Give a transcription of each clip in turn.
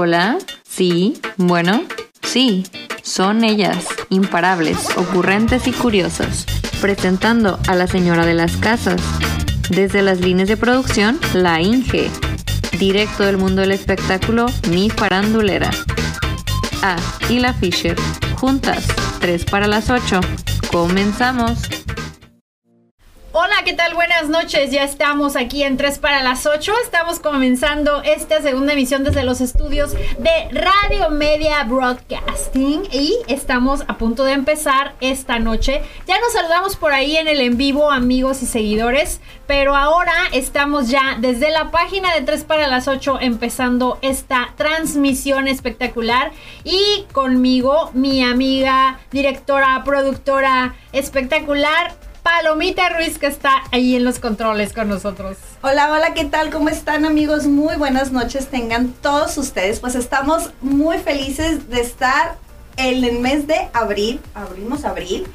Hola, sí, bueno, sí, son ellas, imparables, ocurrentes y curiosas, presentando a la señora de las casas. Desde las líneas de producción, la Inge. Directo del mundo del espectáculo, mi farandulera. Ah, y la Fisher. Juntas, 3 para las 8. Comenzamos. Hola, ¿qué tal? Buenas noches. Ya estamos aquí en 3 para las 8. Estamos comenzando esta segunda emisión desde los estudios de Radio Media Broadcasting y estamos a punto de empezar esta noche. Ya nos saludamos por ahí en el en vivo, amigos y seguidores, pero ahora estamos ya desde la página de 3 para las 8 empezando esta transmisión espectacular y conmigo mi amiga, directora, productora espectacular, Palomita Ruiz que está ahí en los controles con nosotros. Hola, hola, ¿qué tal? ¿Cómo están amigos? Muy buenas noches tengan todos ustedes. Pues estamos muy felices de estar en el mes de abril, abrimos abril,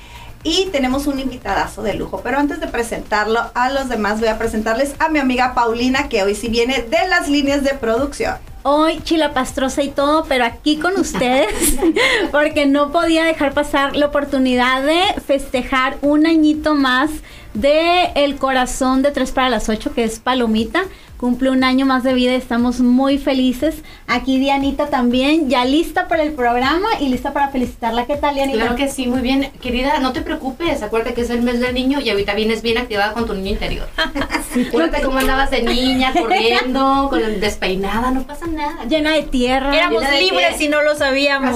y tenemos un invitadazo de lujo. Pero antes de presentarlo a los demás, voy a presentarles a mi amiga Paulina, que hoy sí viene de las líneas de producción hoy chilapastrosa y todo, pero aquí con ustedes, porque no podía dejar pasar la oportunidad de festejar un añito más de El Corazón de Tres para las Ocho, que es Palomita cumple un año más de vida, estamos muy felices. Aquí Dianita también, ya lista para el programa y lista para felicitarla. ¿Qué tal, Dianita? Claro que sí, muy bien. Querida, no te preocupes, acuérdate que es el mes del niño y ahorita vienes bien activada con tu niño interior. sí, acuérdate cómo andabas de niña, corriendo, con el despeinada, no pasa nada. Llena de tierra. Éramos libres y no lo sabíamos.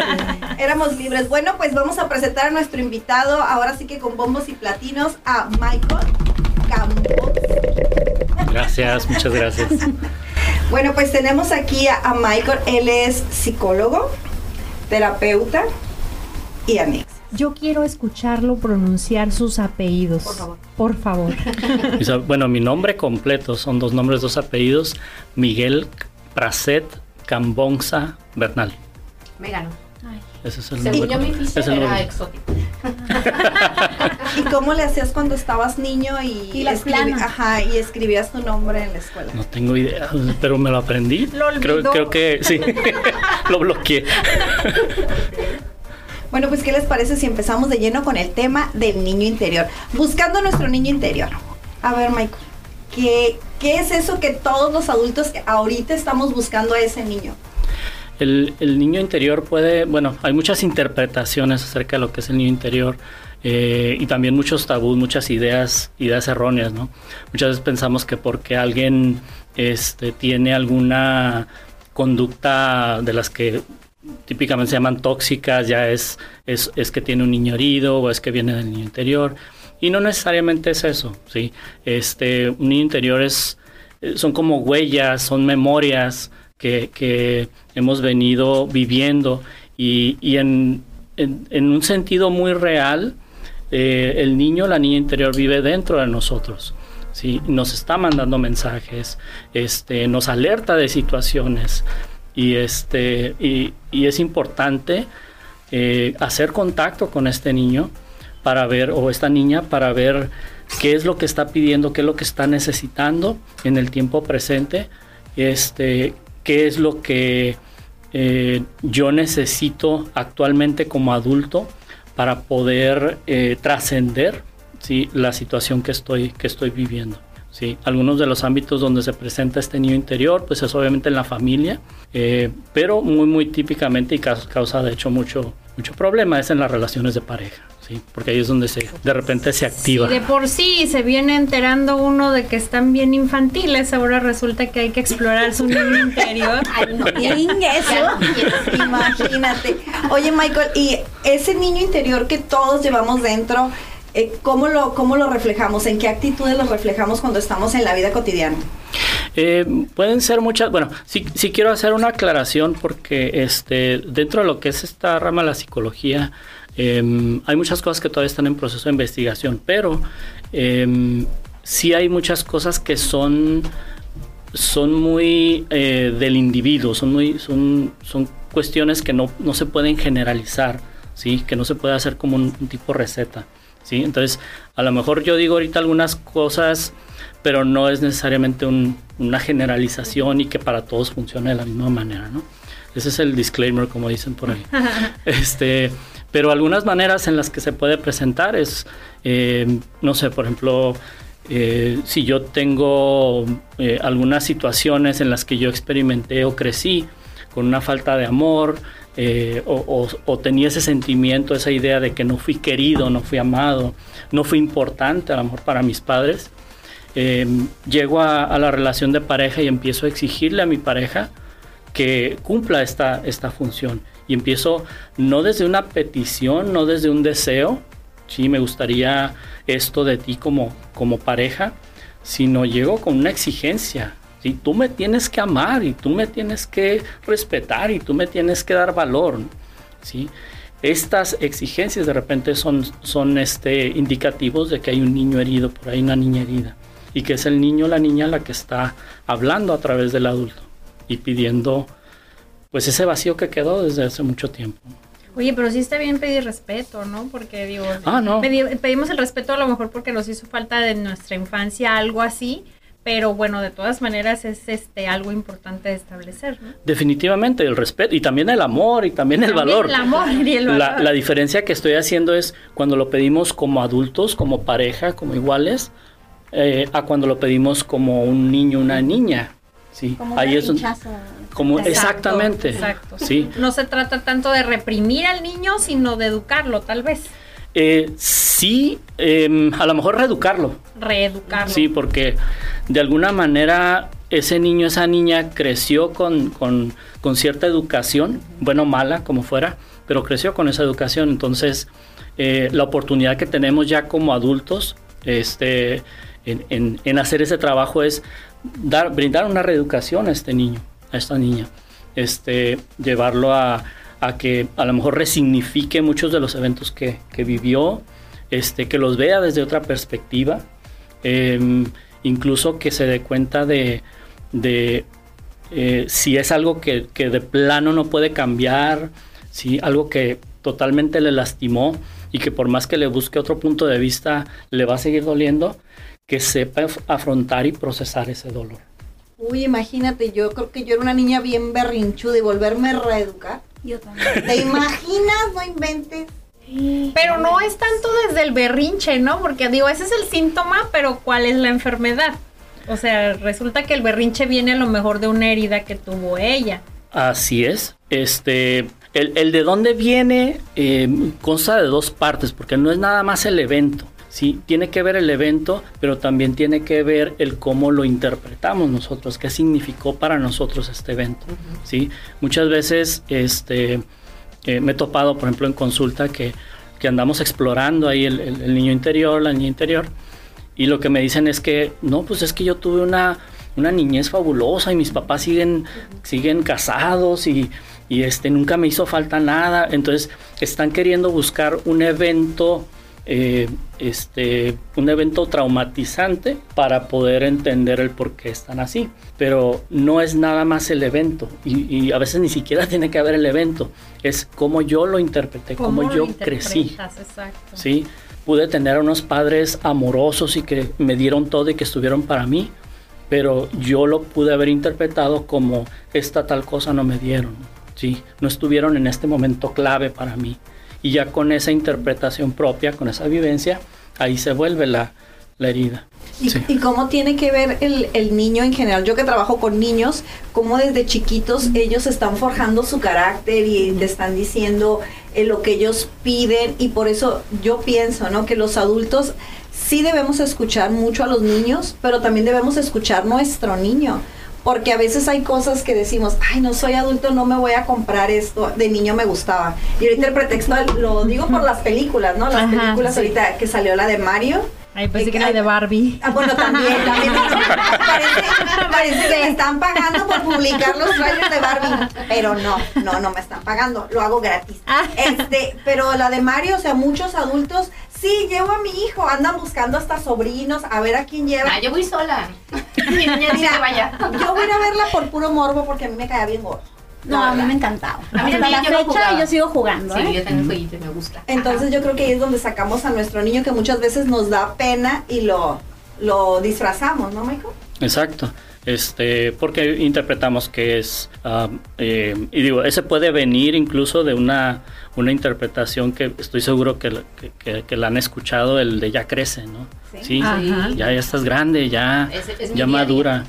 Éramos libres. Bueno, pues vamos a presentar a nuestro invitado, ahora sí que con bombos y platinos, a Michael Campos. Gracias, muchas gracias. bueno, pues tenemos aquí a, Michael. Él es psicólogo, terapeuta y amigo. Yo quiero escucharlo pronunciar sus apellidos. Por favor. Por favor. bueno, mi nombre completo son dos nombres, dos apellidos. Miguel Praset Cambonza Bernal. Me ganó. Ese es el Según yo, mi era exótico. ¿Y cómo le hacías cuando estabas niño y, y, ajá, y escribías tu nombre en la escuela? No tengo idea, pero me lo aprendí. Lo creo, creo que sí, lo bloqueé. Bueno, pues ¿qué les parece si empezamos de lleno con el tema del niño interior? Buscando nuestro niño interior. A ver, Michael, ¿qué, qué es eso que todos los adultos ahorita estamos buscando a ese niño? El, el, niño interior puede, bueno, hay muchas interpretaciones acerca de lo que es el niño interior eh, y también muchos tabús, muchas ideas, ideas erróneas, ¿no? Muchas veces pensamos que porque alguien este, tiene alguna conducta de las que típicamente se llaman tóxicas, ya es, es, es que tiene un niño herido o es que viene del niño interior. Y no necesariamente es eso, ¿sí? Este, un niño interior es, son como huellas, son memorias, que, hemos venido viviendo y, en, un sentido muy real, eh, el niño, la niña interior vive dentro de nosotros. ¿sí? Nos está mandando mensajes, este, nos alerta de situaciones y, este, y, es importante eh, hacer contacto con este niño para ver, o esta niña, para ver qué es lo que está pidiendo, qué es lo que está necesitando en el tiempo presente, este, qué es lo que eh, yo necesito actualmente como adulto para poder eh, trascender ¿sí? la situación que estoy, que estoy viviendo. ¿sí? Algunos de los ámbitos donde se presenta este niño interior, pues es obviamente en la familia, eh, pero muy, muy típicamente y causa de hecho mucho, mucho problema es en las relaciones de pareja. Sí, porque ahí es donde se de repente se activa. Y de por sí se viene enterando uno de que están bien infantiles, ahora resulta que hay que explorar su niño interior. Ay, no, eso. Imagínate. Oye, Michael, y ese niño interior que todos llevamos dentro, eh, ¿cómo, lo, ¿cómo lo reflejamos? ¿En qué actitudes lo reflejamos cuando estamos en la vida cotidiana? Eh, pueden ser muchas, bueno, sí, sí quiero hacer una aclaración porque este, dentro de lo que es esta rama de la psicología, Em, hay muchas cosas que todavía están en proceso de investigación, pero eh, sí hay muchas cosas que son, son muy eh, del individuo, son, muy, son, son cuestiones que no, no, se pueden generalizar, ¿sí? que no se puede hacer como un, tipo receta. ¿Sí? Entonces, a lo mejor yo digo ahorita algunas cosas pero no es necesariamente un- una generalización y que para todos funcione de la misma manera, ¿no? Ese es el disclaimer, como dicen por ahí. este, pero algunas maneras en las que se puede presentar es, eh, no sé, por ejemplo, eh, si yo tengo eh, algunas situaciones en las que yo experimenté o crecí con una falta de amor eh, o, tenía ese sentimiento, esa idea de que no fui querido, no fui amado, no fui importante a lo mejor para mis padres, eh, llego a, a la relación de pareja y empiezo a exigirle a mi pareja que cumpla esta, esta función. Y empiezo no desde una petición, no desde un deseo, sí, me gustaría esto de ti como, como pareja, sino llego con una exigencia. ¿Sí? Tú me tienes que amar y tú me tienes que respetar y tú me tienes que dar valor. ¿sí? Estas exigencias de repente son, son este, indicativos de que hay un niño herido, por ahí una niña herida, y que es el niño o la niña la que está hablando a través del adulto y pidiendo pues ese vacío que quedó desde hace mucho tiempo. Oye, pero sí está bien pedir respeto, ¿no? Porque digo, Ah, no. pedi- pedimos el respeto a lo mejor porque nos hizo falta de nuestra infancia algo así, pero bueno, de todas maneras es este algo importante de establecer, ¿no? Definitivamente el respeto y también el amor y también el También valor. El amor y el valor. La, la diferencia que estoy haciendo es cuando lo pedimos como adultos, como pareja, como iguales, eh, a cuando lo pedimos como un niño, una niña. Sí, Como ahí un es un- como Exacto, exactamente. Exacto. Sí. No se trata tanto de reprimir al niño, sino de educarlo, tal vez. Eh, sí, em, a lo mejor reeducarlo. Reeducarlo. Sí, porque de alguna manera ese niño, esa niña creció con, con- con cierta educación, bueno o mala, como fuera, pero creció con esa educación. Entonces, eh, la oportunidad que tenemos ya como adultos este, en, en- en hacer ese trabajo es dar, brindar una reeducación a este niño, a esta niña. Este, llevarlo a, a que a lo mejor resignifique muchos de los eventos que, que vivió, este, que los vea desde otra perspectiva, Em, incluso que se dé cuenta de, de, eh, si es algo que, que de plano no puede cambiar, si algo que totalmente le lastimó y que por más que le busque otro punto de vista le va a seguir doliendo, que sepa af- afrontar y procesar ese dolor. Uy, imagínate, yo creo que yo era una niña bien berrinchuda y volverme a reeducar. Yo también. ¿Te imaginas? No inventes. Pero no es tanto desde el berrinche, ¿no? Porque digo, ese es el síntoma, pero ¿cuál es la enfermedad? O sea, resulta que el berrinche viene a lo mejor de una herida que tuvo ella. Así es. Este, el, el de dónde viene eh, consta de dos partes, porque no es nada más el evento. Sí, tiene que ver el evento, pero también tiene que ver el cómo lo interpretamos nosotros, qué significó para nosotros este evento. Sí, muchas veces este, eh, me he topado, por ejemplo, en consulta que, que andamos explorando ahí el, el- el niño interior, la niña interior, y lo que me dicen es que, no, pues es que yo tuve una, una niñez fabulosa y mis papás siguen, siguen casados y, y, este, nunca me hizo falta nada. Entonces están queriendo buscar un evento, eh, este, un evento traumatizante para poder entender el por qué están así. Pero no es nada más el evento y, y a veces ni siquiera tiene que haber el evento. Es cómo yo lo interpreté, cómo, lo yo crecí. Exacto. ¿sí? Pude tener a unos padres amorosos y que me dieron todo y que estuvieron para mí, pero yo lo pude haber interpretado como esta tal cosa no me dieron, ¿sí? No estuvieron en este momento clave para mí. Y ya con esa interpretación propia, con esa vivencia, ahí se vuelve la, la herida. ¿Y, Sí. y cómo tiene que ver el, el niño en general? Yo que trabajo con niños, cómo desde chiquitos ellos están forjando su carácter y le están diciendo eh, lo que ellos piden y por eso yo pienso, ¿no? Que los adultos sí debemos escuchar mucho a los niños, pero también debemos escuchar nuestro niño. Porque a veces hay cosas que decimos, ay, no soy adulto, no me voy a comprar esto, de niño me gustaba. Y ahorita el pretexto, lo digo por las películas, ¿no? Las Ajá, películas sí. ahorita que salió la de Mario, Ay, pensé que era de Barbie. Ah, bueno, también, también. parece, parece que me están pagando por publicar los trailers de Barbie. Pero no, no, no me están pagando. Lo hago gratis. Ah. Este, pero la de Mario, o sea, muchos adultos, sí, llevo a mi hijo, andan buscando hasta sobrinos, a ver a quién lleva. Ah, yo voy sola. Mi niña dice que vaya. yo voy a ir a verla por puro morbo porque a mí me caía bien gordo. No, a mí me encantaba. A mí Hasta la yo fecha jugaba. yo sigo jugando, Sí, ¿eh? yo tengo jueguito y me gusta. Entonces yo creo que ahí es donde sacamos a nuestro niño que muchas veces nos da pena y lo lo disfrazamos, ¿no, Michael? Exacto. Este, porque interpretamos que es, eh, y digo, ese puede venir incluso de una, una interpretación que estoy seguro que, que, que, la han escuchado, el de ya crece, ¿no? Sí, ya, ya estás grande, ya, ya madura.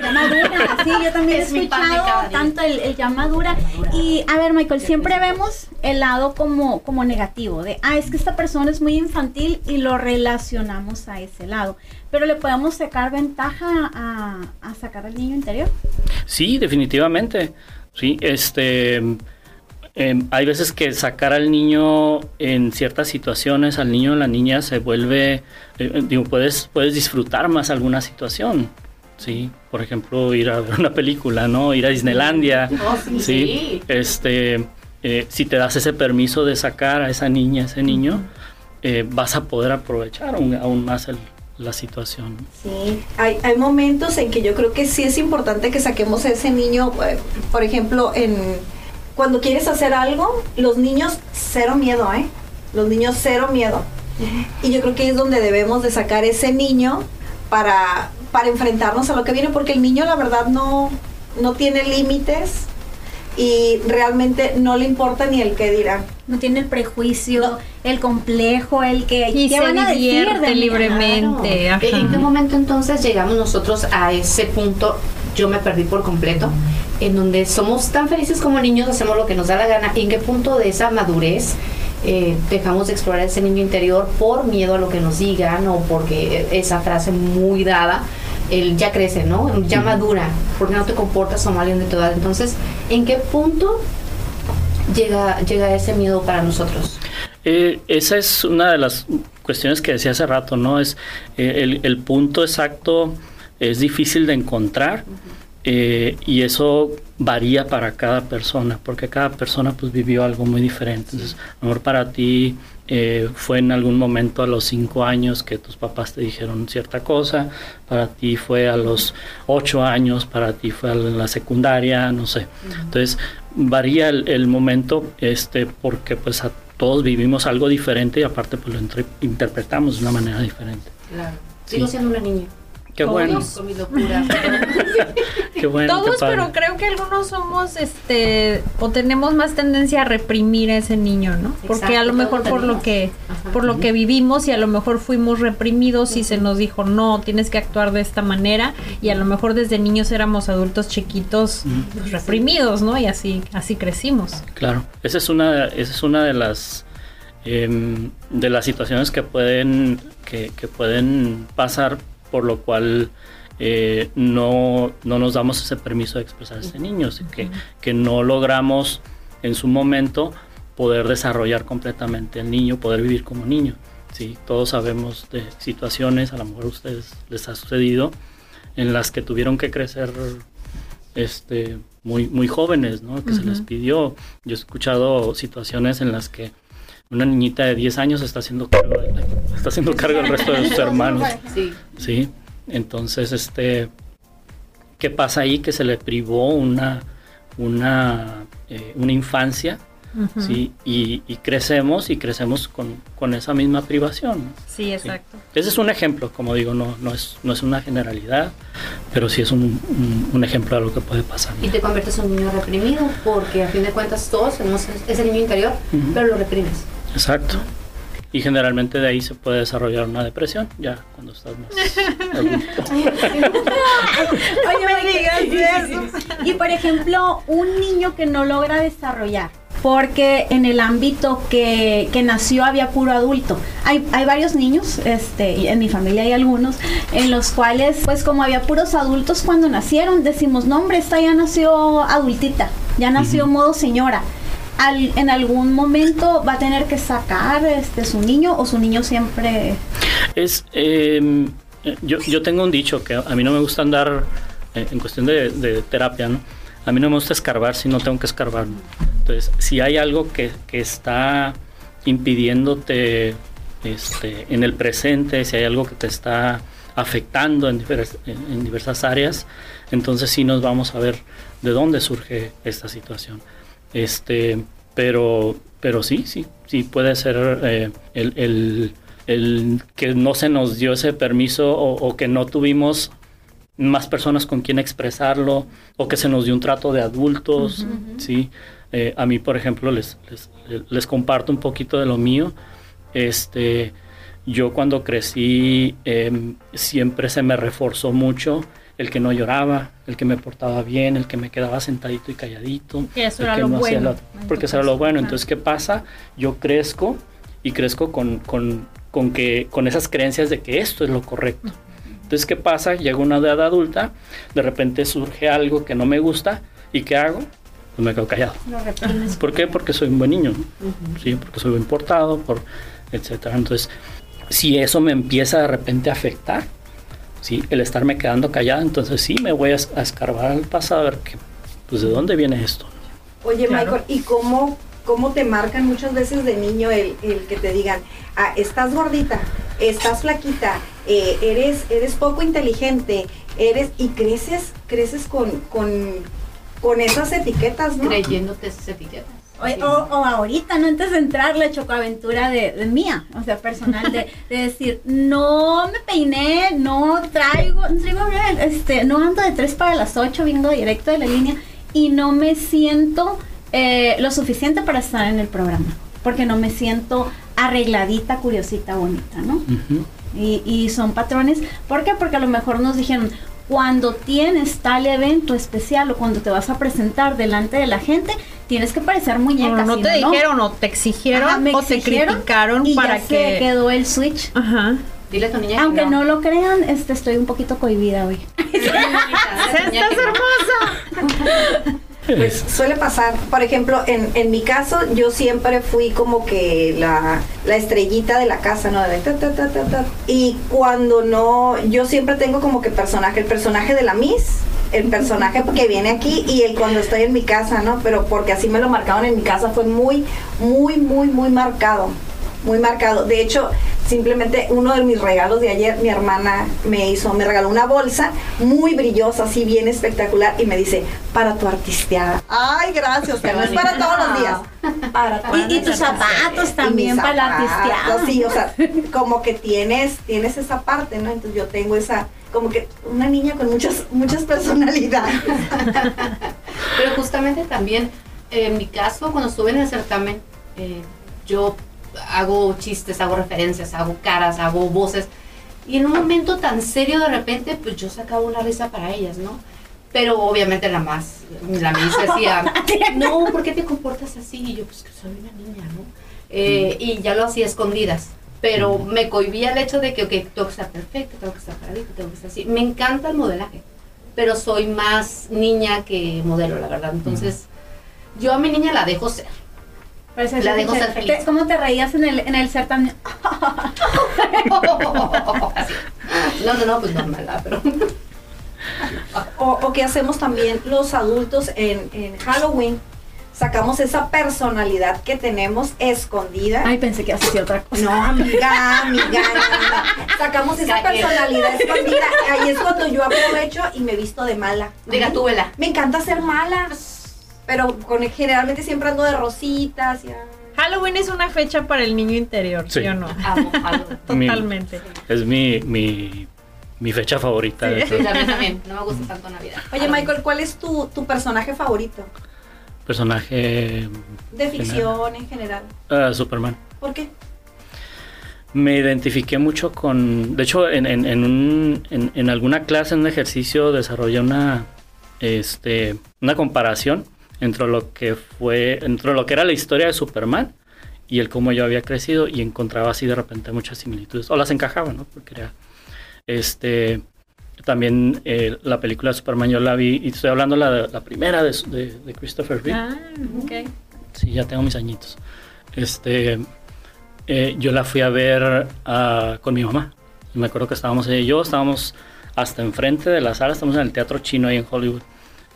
Ya madura, sí, yo también he escuchado tanto el, el, ya madura. Y a ver, Michael, siempre vemos el lado como, como negativo, de, ah, es que esta persona es muy infantil y lo relacionamos a ese lado. Pero le podemos sacar ventaja a, a sacar al niño interior. Sí, definitivamente. Sí, este eh, hay veces que sacar al niño en ciertas situaciones, al niño o la niña se vuelve, eh, digo, puedes, puedes disfrutar más alguna situación. Sí, por ejemplo, ir a ver una película, ¿no? Ir a Disneylandia. Oh, sí, sí, Este, eh, si te das ese permiso de sacar a esa niña, ese niño, eh, vas a poder aprovechar aún, aún más el, la situación. Sí, hay, hay, momentos en que yo creo que sí es importante que saquemos a ese niño, por ejemplo, en cuando quieres hacer algo, los niños cero miedo, ¿eh? Los niños cero miedo. Y yo creo que es donde debemos de sacar ese niño para, para enfrentarnos a lo que viene, porque el niño la verdad no, no tiene límites y realmente no le importa ni el qué dirán. No tiene el prejuicio, el complejo, el que y se van a decir de libremente. ¿En qué momento entonces llegamos nosotros a ese punto? Yo me perdí por completo, en donde somos tan felices como niños, hacemos lo que nos da la gana. ¿En qué punto de esa madurez eh, dejamos de explorar ese niño interior por miedo a lo que nos digan o porque esa frase muy dada? el ya crece, ¿no? Ya madura, porque no te comportas como alguien de tu edad. Entonces, ¿en qué punto llega, llega ese miedo para nosotros? Eh, esa es una de las cuestiones que decía hace rato, ¿no? Es eh, el, el, punto exacto es difícil de encontrar eh, y eso varía para cada persona, porque cada persona pues vivió algo muy diferente. Entonces, a lo mejor para ti eh, fue en algún momento a los cinco años que tus papás te dijeron cierta cosa, para ti fue a los ocho años, para ti fue en la secundaria, no sé. Entonces varía el, momento este, porque pues a todos vivimos algo diferente y aparte pues lo interpretamos de una manera diferente. Claro. Sigo siendo una niña. Qué bueno. Con mi locura. qué bueno. Todos, qué pero creo que algunos somos, este, o tenemos más tendencia a reprimir a ese niño, ¿no? Porque a lo mejor por lo que, Ajá. por lo que vivimos y a lo mejor fuimos reprimidos y se nos dijo no, tienes que actuar de esta manera y a lo mejor desde niños éramos adultos chiquitos pues, reprimidos, ¿no? Y así, así crecimos. Claro. Esa es una, esa es una de las eh, de las situaciones que pueden que, que pueden pasar por lo cual eh, no, no, nos damos ese permiso de expresar a este niño, así que, que, no logramos en su momento poder desarrollar completamente el niño, poder vivir como niño. ¿sí? Todos sabemos de situaciones, a lo mejor a ustedes les ha sucedido, en las que tuvieron que crecer este, muy, muy jóvenes, ¿no? que uh -huh. se les pidió. Yo he escuchado situaciones en las que una niñita de 10 años está haciendo cargo, está haciendo cargo del resto de sus hermanos. Sí. sí. Entonces, este, ¿qué pasa ahí? Que se le privó una, una, eh, una infancia, uh -huh. ¿sí? Y, y, crecemos y crecemos con, con esa misma privación. Sí, exacto. ¿sí? Ese es un ejemplo, como digo, no, no, es, no es una generalidad, pero sí es un, un, un ejemplo de lo que puede pasar. Y te conviertes en un niño reprimido, porque a fin de cuentas todos tenemos ese niño interior, uh -huh. pero lo reprimes. Exacto. Y generalmente de ahí se puede desarrollar una depresión, ya cuando estás más Oye, me digas eso. Y por ejemplo, un niño que no logra desarrollar, porque en el ámbito que, que nació había puro adulto. Hay, hay, varios niños, este, en mi familia hay algunos, en los cuales, pues como había puros adultos cuando nacieron, decimos, no hombre, esta ya nació adultita, ya nació uh -huh. modo señora. Al, en algún momento va a tener que sacar este su niño o su niño siempre es eh, yo, yo, tengo un dicho que a mí no me gusta andar eh, en cuestión de, de, terapia no a mí no me gusta escarbar si no tengo que escarbar entonces si hay algo que, que está impidiéndote este, en el presente si hay algo que te está afectando en, divers, en, en diversas áreas entonces sí nos vamos a ver de dónde surge esta situación este, pero, pero sí, sí, sí puede ser eh, el, el, el que no se nos dio ese permiso o, o que no tuvimos más personas con quien expresarlo o que se nos dio un trato de adultos, ¿sí? Eh, a mí, por ejemplo, les, les, les, comparto un poquito de lo mío. Este, yo cuando crecí eh, siempre se me reforzó mucho el que no lloraba, el que me portaba bien, el que me quedaba sentadito y calladito. Eso era lo bueno. porque eso era lo bueno. Entonces, ¿qué pasa? Yo crezco y crezco con, con, con, que, con esas creencias de que esto es lo correcto. Entonces, ¿qué pasa? Llega una edad adulta, de repente surge algo que no me gusta y ¿qué hago? Pues me quedo callado. ¿Por qué? Porque soy un buen niño, ¿sí? Porque soy buen portado, por, etcétera. Entonces, si eso me empieza de repente a afectar, ¿sí? El estarme quedando callado, entonces sí me voy a, escarbar al pasado a ver qué, pues de dónde viene esto. Oye, Michael, ¿y cómo, cómo te marcan muchas veces de niño el, el que te digan, ah, estás gordita, estás flaquita, eh, eres, eres poco inteligente, eres, y creces, creces con, con, con esas etiquetas, ¿no? Creyéndote esas etiquetas. O, o, ahorita, no antes de entrar, la chocoaventura de, de mía, o sea, personal, de, de, decir, no me peiné, no traigo, no traigo, este, no ando de 3 para las 8, vengo directo de la línea y no me siento eh, lo suficiente para estar en el programa, porque no me siento arregladita, curiosita, bonita, ¿no? y, y, son patrones. ¿Por qué? Porque a lo mejor nos dijeron, cuando tienes tal evento especial o cuando te vas a presentar delante de la gente, tienes que parecer muñeca. No, no te dijeron o te exigieron o te criticaron y para ya que se quedó el switch. Ajá. Dile a tu niña Aunque no. lo crean, este, estoy un poquito cohibida hoy. ¡Estás hermosa! Pues suele pasar, por ejemplo, en, en mi caso, yo siempre fui como que la, la estrellita de la casa, ¿no? De ta, ta, ta, ta, ta. Y cuando no, yo siempre tengo como que personaje, el personaje de la Miss, el personaje que viene aquí y el cuando estoy en mi casa, ¿no? Pero porque así me lo marcaban en mi casa, fue muy, muy, muy, muy marcado. Muy marcado. De hecho, simplemente uno de mis regalos de ayer, mi hermana me hizo, me regaló una bolsa muy brillosa, así bien espectacular, y me dice, para tu artisteada. Ay, gracias, que no es para todos los días. Para Y, y tus zapatos también para la artisteada. Sí, o sea, como que tienes, tienes esa parte, ¿no? Entonces yo tengo esa, como que una niña con muchas, muchas personalidades. Pero justamente también, en mi caso, cuando estuve en el certamen, eh, yo hago chistes, hago referencias, hago caras, hago voces. Y en un momento tan serio de repente, pues yo sacaba una risa para ellas, ¿no? Pero obviamente la más, la misma decía, no, ¿por qué te comportas así? Y yo, pues que soy una niña, ¿no? Eh, y ya lo hacía escondidas. Pero me cohibía el hecho de que, ok, tengo que estar perfecto, tengo que estar paradito, tengo que estar así. Me encanta el modelaje, pero soy más niña que modelo, la verdad. Entonces, yo a mi niña la dejo ser. Pues La dejo ser feliz. ¿Cómo te reías en el, en el certamen? no, no, no, pues normal, ¿verdad? pero... O, o que hacemos también los adultos en, en Halloween. Sacamos esa personalidad que tenemos escondida. Ay, pensé que hacía otra cosa. No, amiga, amiga, no, no. Sacamos esa personalidad escondida. Ahí es cuando yo aprovecho y me visto de mala. De gatúbela. Me encanta ser mala. Pero con, generalmente siempre ando de rositas. Y, ah. Halloween es una fecha para el niño interior, ¿sí, Sí. o no? Amo, amo. Mi- Totalmente. Es mi, mi, mi fecha favorita. de Sí, hecho. la mía también. No me gusta tanto Navidad. Oye, Michael, ¿cuál es tu, tu personaje favorito? Personaje De ficción en general. ah, Superman. ¿Por qué? Me identifiqué mucho con, de hecho, en, en, en, un- en- en alguna clase, en un ejercicio, desarrollé una, este, una comparación entre lo que fue, entre lo que era la historia de Superman y el cómo yo había crecido y encontraba así de repente muchas similitudes, o las encajaba, ¿no? Porque era, este, también eh, la película de Superman yo la vi, y estoy hablando la, la primera de, de, de Christopher Reeve. Ah, ok. Sí, ya tengo mis añitos. Este, eh, yo la fui a ver ah, con mi mamá. Y me acuerdo que estábamos ella y yo, estábamos hasta enfrente de la sala, estamos en el Teatro Chino ahí en Hollywood.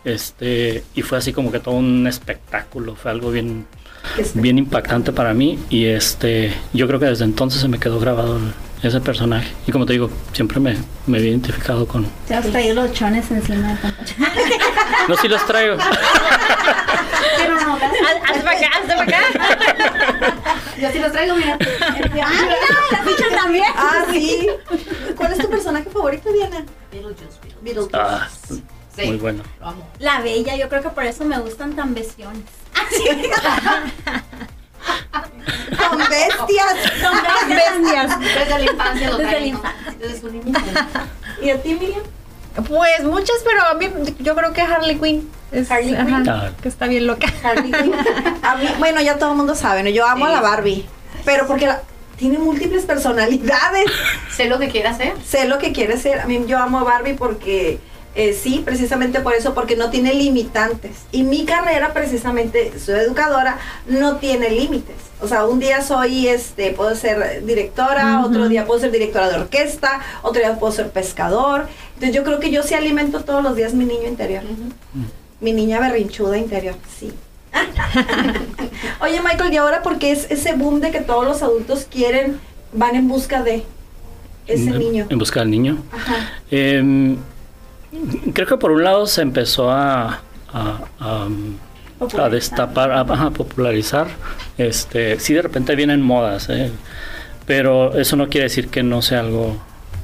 Este, y fue así como que todo un espectáculo, fue algo bien, bien impactante para mí. Y este, yo creo que desde entonces se me quedó grabado el- ese personaje. Y como te digo, siempre me, me he identificado con. Te has traído los chones encima de. No, si los traigo. Pero no, Haz- Hazte para acá, hazte para acá. Yo sí los traigo, mira. la ficha también. Ah, sí. ¿Cuál es tu personaje favorito, Diana? Beetlejuice, Beetlejuice. Ah, Sí, muy bueno. lo amo. La bella, yo creo que por eso me gustan tan bestiones. Con bestias. Son bestias. Desde la infancia lo Desde la infancia. Desde su niñez. ¿Y a ti, Miriam? Pues muchas, pero a mí yo creo que Harley Quinn. Es, Harley ajá, Quinn. Que está bien loca. Harley Quinn. A mí, bueno, ya todo el mundo sabe, ¿no? Yo amo a la Barbie. Pero porque la- tiene múltiples personalidades. Sé lo que quiere hacer. sé lo que quiere ser. A mí yo amo a Barbie porque eh, sí, precisamente por eso, porque no tiene limitantes. Y mi carrera, precisamente, soy educadora, no tiene límites. O sea, un día soy, este, puedo ser directora, otro día puedo ser directora de orquesta, otro día puedo ser pescador. Entonces yo creo que yo sí alimento todos los días mi niño interior. Mi niña berrinchuda interior, sí. Oye, Michael, ¿y ahora por qué es ese boom de que todos los adultos quieren, van en busca de ese en, niño? En busca del niño. Ajá. Em, creo que por un lado se empezó a, a, a, a destapar, a, a popularizar. Este, sí, de repente vienen modas, ¿eh? pero eso no quiere decir que no sea algo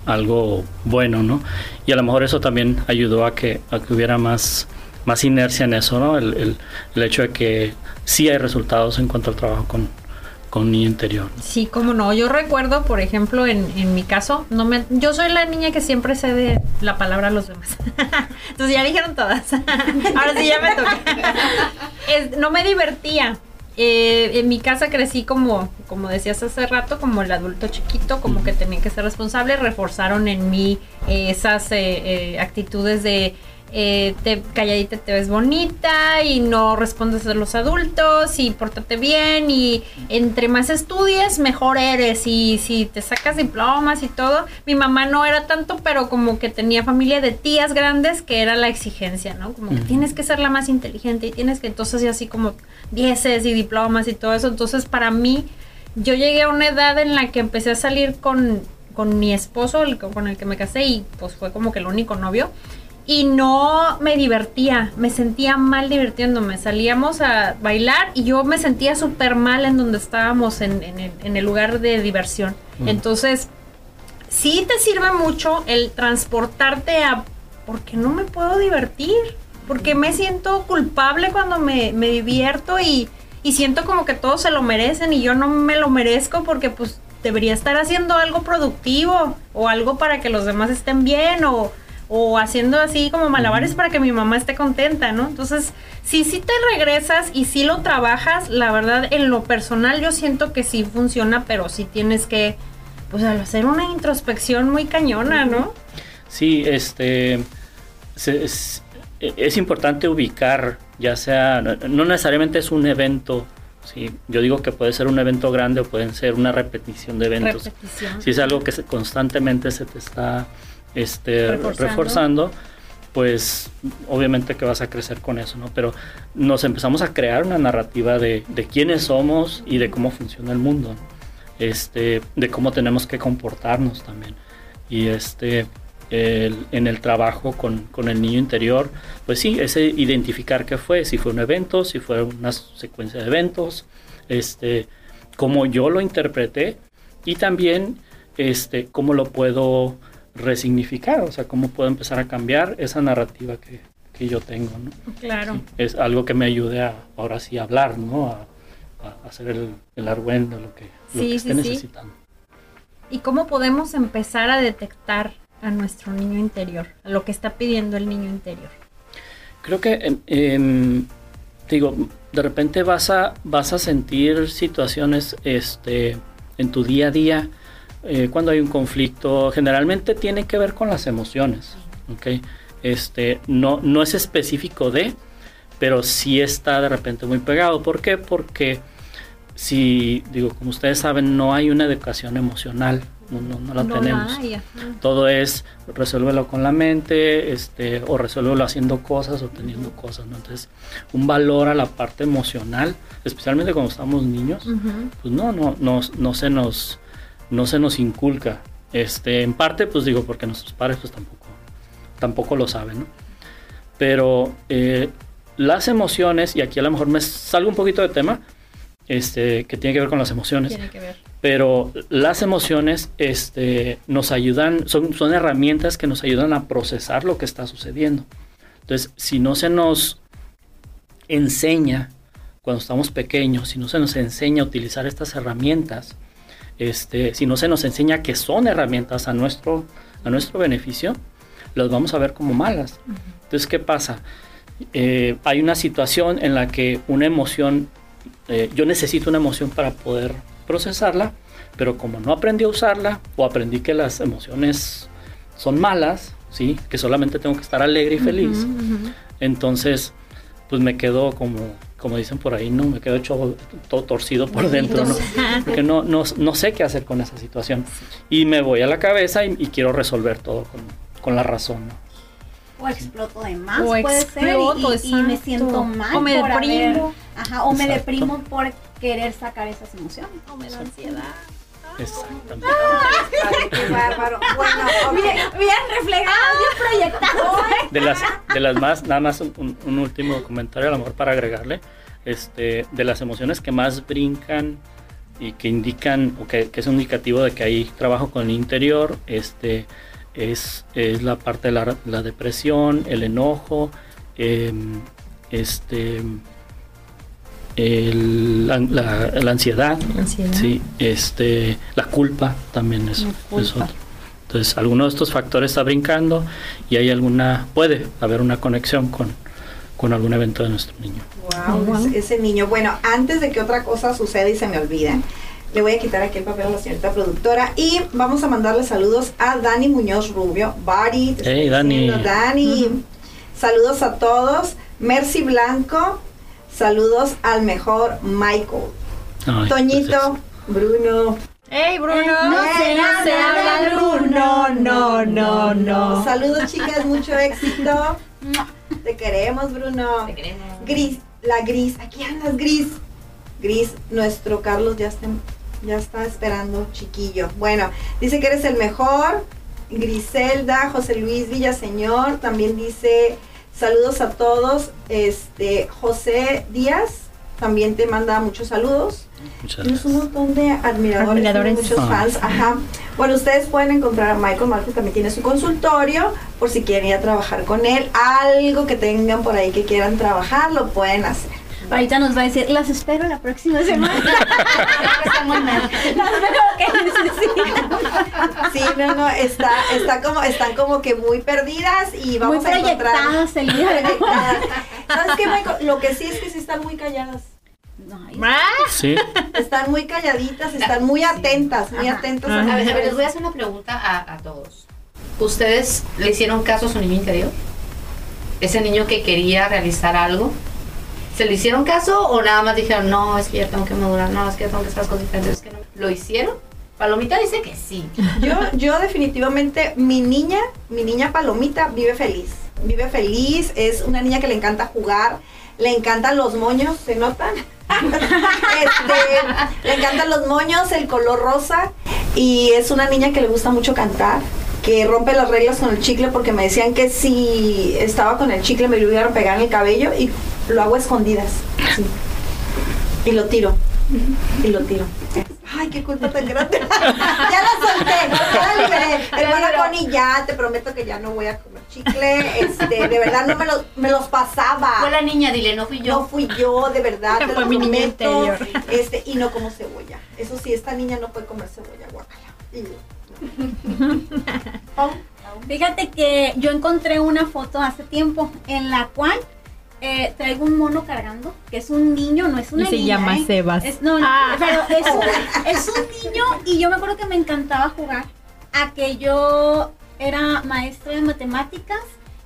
algo bueno, ¿no? Y a lo mejor eso también ayudó a que, a que hubiera más, más inercia en eso, ¿no? El, el- el hecho de que sí hay resultados en cuanto al trabajo con, con niño interior. Sí, cómo no. Yo recuerdo, por ejemplo, en, en mi caso, no me, yo soy la niña que siempre cede la palabra a los demás. Entonces ya dijeron todas. Ahora sí ya me toca. Es- no me divertía. Eh, en mi casa crecí como, como decías hace rato, como el adulto chiquito, como que tenía que ser responsable. Reforzaron en mí eh, esas eh, eh, actitudes de eh, te, calladita te ves bonita y no respondes a los adultos y pórtate bien y entre más estudies mejor eres y si te sacas diplomas y todo. Mi mamá no era tanto, pero como que tenía familia de tías grandes que era la exigencia, ¿no? Como que tienes que ser la más inteligente y tienes que entonces y así como dieces y diplomas y todo eso. Entonces para mí yo llegué a una edad en la que empecé a salir con, con mi esposo, el, con el que me casé, y pues fue como que el único novio. Y no me divertía, me sentía mal divirtiéndome. Salíamos a bailar y yo me sentía súper mal en donde estábamos, en, en el, en el lugar de diversión. Mm. Entonces, sí te sirve mucho el transportarte a, ¿por qué no me puedo divertir? Porque me siento culpable cuando me, me divierto y, y siento como que todos se lo merecen y yo no me lo merezco porque pues debería estar haciendo algo productivo o algo para que los demás estén bien o, o haciendo así como malabares para que mi mamá esté contenta, ¿no? Entonces, si sí te regresas y si lo trabajas, la verdad en lo personal yo siento que sí funciona, pero sí tienes que pues al hacer una introspección muy cañona, ¿no? Sí, este es, es importante ubicar, ya sea, no necesariamente es un evento, sí, yo digo que puede ser un evento grande o pueden ser una repetición de eventos. Repetición. Si es algo que se- constantemente se te está este, Reforzando. reforzando. pues obviamente que vas a crecer con eso, ¿no? Pero nos empezamos a crear una narrativa de, de quiénes somos y de cómo funciona el mundo, ¿no? este, de cómo tenemos que comportarnos también. Y este, el- en el trabajo con, con el niño interior, pues sí, ese identificar qué fue, si fue un evento, si fue una secuencia de eventos, este, cómo yo lo interpreté y también este, cómo lo puedo resignificar, o sea, cómo puedo empezar a cambiar esa narrativa que, que yo tengo, ¿no? Claro. Sí, es algo que me ayude a ahora sí a hablar, ¿no? A, a hacer el, el argüendo, lo que, lo Sí, que esté sí, sí. necesitando. ¿Y cómo podemos empezar a detectar a nuestro niño interior, a lo que está pidiendo el niño interior? Creo que, digo, de repente vas a, vas a sentir situaciones este, en tu día a día eh, cuando hay un conflicto. Generalmente tiene que ver con las emociones, ¿ok? Este, no, no es específico de, pero sí está de repente muy pegado. ¿Por qué? Porque si, digo, como ustedes saben, no hay una educación emocional, no, no- no la No tenemos. Todo es resuélvelo con la mente, este, o resuélvelo haciendo cosas o teniendo cosas, ¿no? Entonces, un valor a la parte emocional, especialmente cuando estamos niños, pues no, no, no, no se nos, no se nos inculca. Este, en parte, pues digo, porque nuestros padres pues tampoco, tampoco lo saben, ¿no? Pero eh, las emociones, y aquí a lo mejor me salgo un poquito de tema, este, que tiene que ver con las emociones. Tiene que ver. Pero las emociones este, nos ayudan, son, son herramientas que nos ayudan a procesar lo que está sucediendo. Entonces, si no se nos enseña cuando estamos pequeños, si no se nos enseña a utilizar estas herramientas, este, si no se nos enseña que son herramientas a nuestro, a nuestro beneficio, las vamos a ver como malas. Entonces, ¿qué pasa? Eh, hay una situación en la que una emoción, eh, yo necesito una emoción para poder procesarla, pero como no aprendí a usarla o aprendí que las emociones son malas, ¿sí? que solamente tengo que estar alegre y feliz, entonces pues me quedo como, como dicen por ahí, ¿no? Me quedo hecho todo torcido por dentro, ¿no? Porque no, no, no sé qué hacer con esa situación. Y me voy a la cabeza y, y quiero resolver todo con, con la razón, ¿no? O exploto de más, O puede exploto, ser, y- y, me siento mal O me por haber- deprimo. ajá, o me deprimo por querer sacar esas emociones. O me da ansiedad. Exactamente. Ay, qué bárbaro. Bueno. Bien, bien reflejados, bien proyectados. De las, de las más, nada más un, último comentario, a lo mejor para agregarle, este, de las emociones que más brincan y que indican, o que, que es un indicativo de que hay trabajo con el interior, este, es, es la parte de la, la depresión, el enojo, em, este, el- la, la- la ansiedad, Ansiedad. Sí, este, la culpa también es, culpa. otro. Entonces, alguno de estos factores está brincando y hay alguna, puede haber una conexión con, con algún evento de nuestro niño. Wow, ese, ese niño. Bueno, antes de que otra cosa suceda y se me olvida, le voy a quitar aquí el papel a la señorita productora y vamos a mandarle saludos a Dani Muñoz Rubio. Bari, Hey, Dani. diciendo, Dani. Saludos a todos. Mercy Blanco. Saludos al mejor Michael. Ay, Toñito, Bruno. ¡Ey, Bruno! no se habla, Bruno. No, no, no. Saludos, chicas, mucho éxito. Te queremos, Bruno. Te queremos. Gris, la Gris, aquí andas, Gris. Gris, nuestro Carlos ya está, ya está esperando, chiquillo. Bueno, dice que eres el mejor. Griselda, José Luis Villaseñor, también dice saludos a todos. Este, José Díaz también te manda muchos saludos. Muchas Tienes un montón de admiradores, Admiradores. muchos Ah. fans, ajá. Bueno, ustedes pueden encontrar a Michael Marcos, también tiene su consultorio, por si quieren ir a trabajar con él. Algo que tengan por ahí que quieran trabajar, lo pueden hacer. Ahorita nos va a decir, las espero la próxima semana. Las veo que necesitan. Sí, no, no, está, está como, están como que muy perdidas y Muy vamos a encontrar. proyectadas el día de hoy. Proyectadas. ¿Sabes qué, Michael? Lo que sí es que sí están muy calladas. Ah, Sí, Están muy calladitas, están muy atentas, muy Ajá. atentas. Ajá. A ver, a ver, les voy a hacer una pregunta a, a todos. ¿Ustedes le hicieron caso a su niño interior? ¿Ese niño que quería realizar algo? ¿Se le hicieron caso o nada más dijeron, no, es que ya tengo que madurar, no, es que ya tengo que hacer cosas diferentes? ¿Lo hicieron? Palomita dice que sí. Yo, yo definitivamente, mi niña, mi niña Palomita vive feliz. Vive feliz, es una niña que le encanta jugar, le encantan los moños, ¿se notan? Este, le encantan los moños, el color rosa y es una niña que le gusta mucho cantar, que rompe las reglas con el chicle porque me decían que si estaba con el chicle me lo iban a pegar en el cabello y lo hago a escondidas. así. Y lo tiro. Y lo tiro. Ay, qué culpa tan grande. ya la solté, ya la liberé. Hermana. Connie, ya te prometo que ya no voy a comer chicle. Este, de verdad no me los, me los pasaba. Fue la niña, dile, no fui No yo. fui yo, de verdad, te Fue lo mi niña prometo. interior. Este, y no como cebolla. Eso sí, esta niña no puede comer cebolla, guacala. Y yo, Pau, Fíjate que yo encontré una foto hace tiempo en la cual eh, traigo un mono cargando, que es un niño, no es una Y se niña, llama ¿eh? Sebas. Es, no, no, Ah. pero es un, es un niño y yo me acuerdo que me encantaba jugar a que yo era maestra de matemáticas,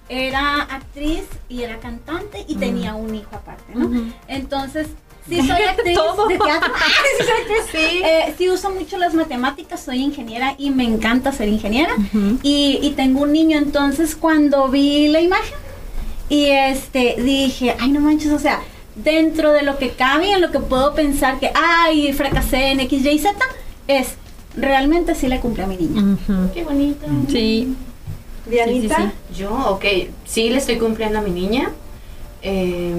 era actriz y era cantante y tenía un hijo aparte, ¿no? Entonces, sí soy actriz de teatro. sí, soy actriz. Sí. Eh, sí uso mucho las matemáticas, soy ingeniera y me encanta ser ingeniera. Y, y tengo un niño, entonces cuando vi la imagen y este dije, ay no manches, o sea, dentro de lo que cabe, en lo que puedo pensar que, ay, fracasé en X, Y, Z, es, realmente sí le cumplí a mi niña. Qué bonito. Sí. Dianita. Sí, sí, Yo, ok, sí le estoy cumpliendo a mi niña. Eh,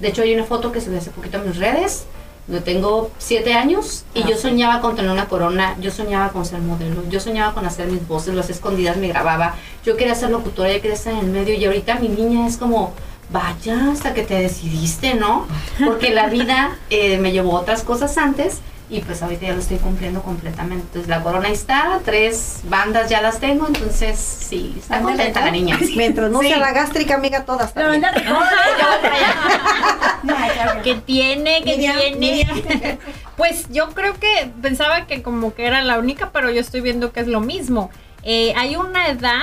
de hecho, hay una foto que subí hace poquito a mis redes. Yo tengo siete años y Ah, yo sí. soñaba con tener una corona, yo soñaba con ser modelo, yo soñaba con hacer mis voces, las escondidas me grababa, yo quería ser locutora, yo quería estar en el medio y ahorita mi niña es como, vaya, hasta que te decidiste, ¿no? Porque la vida eh, me llevó a otras cosas antes y pues ahorita ya lo estoy cumpliendo completamente. Entonces la corona está, tres bandas ya las tengo, entonces sí, está Ándale, contenta la niña. Mientras no Sí. sea la gástrica, amiga, todas que tiene, que Miriam, tiene. Miriam. Pues yo creo que pensaba que como que era la única, pero yo estoy viendo que es lo mismo. Eh, hay una edad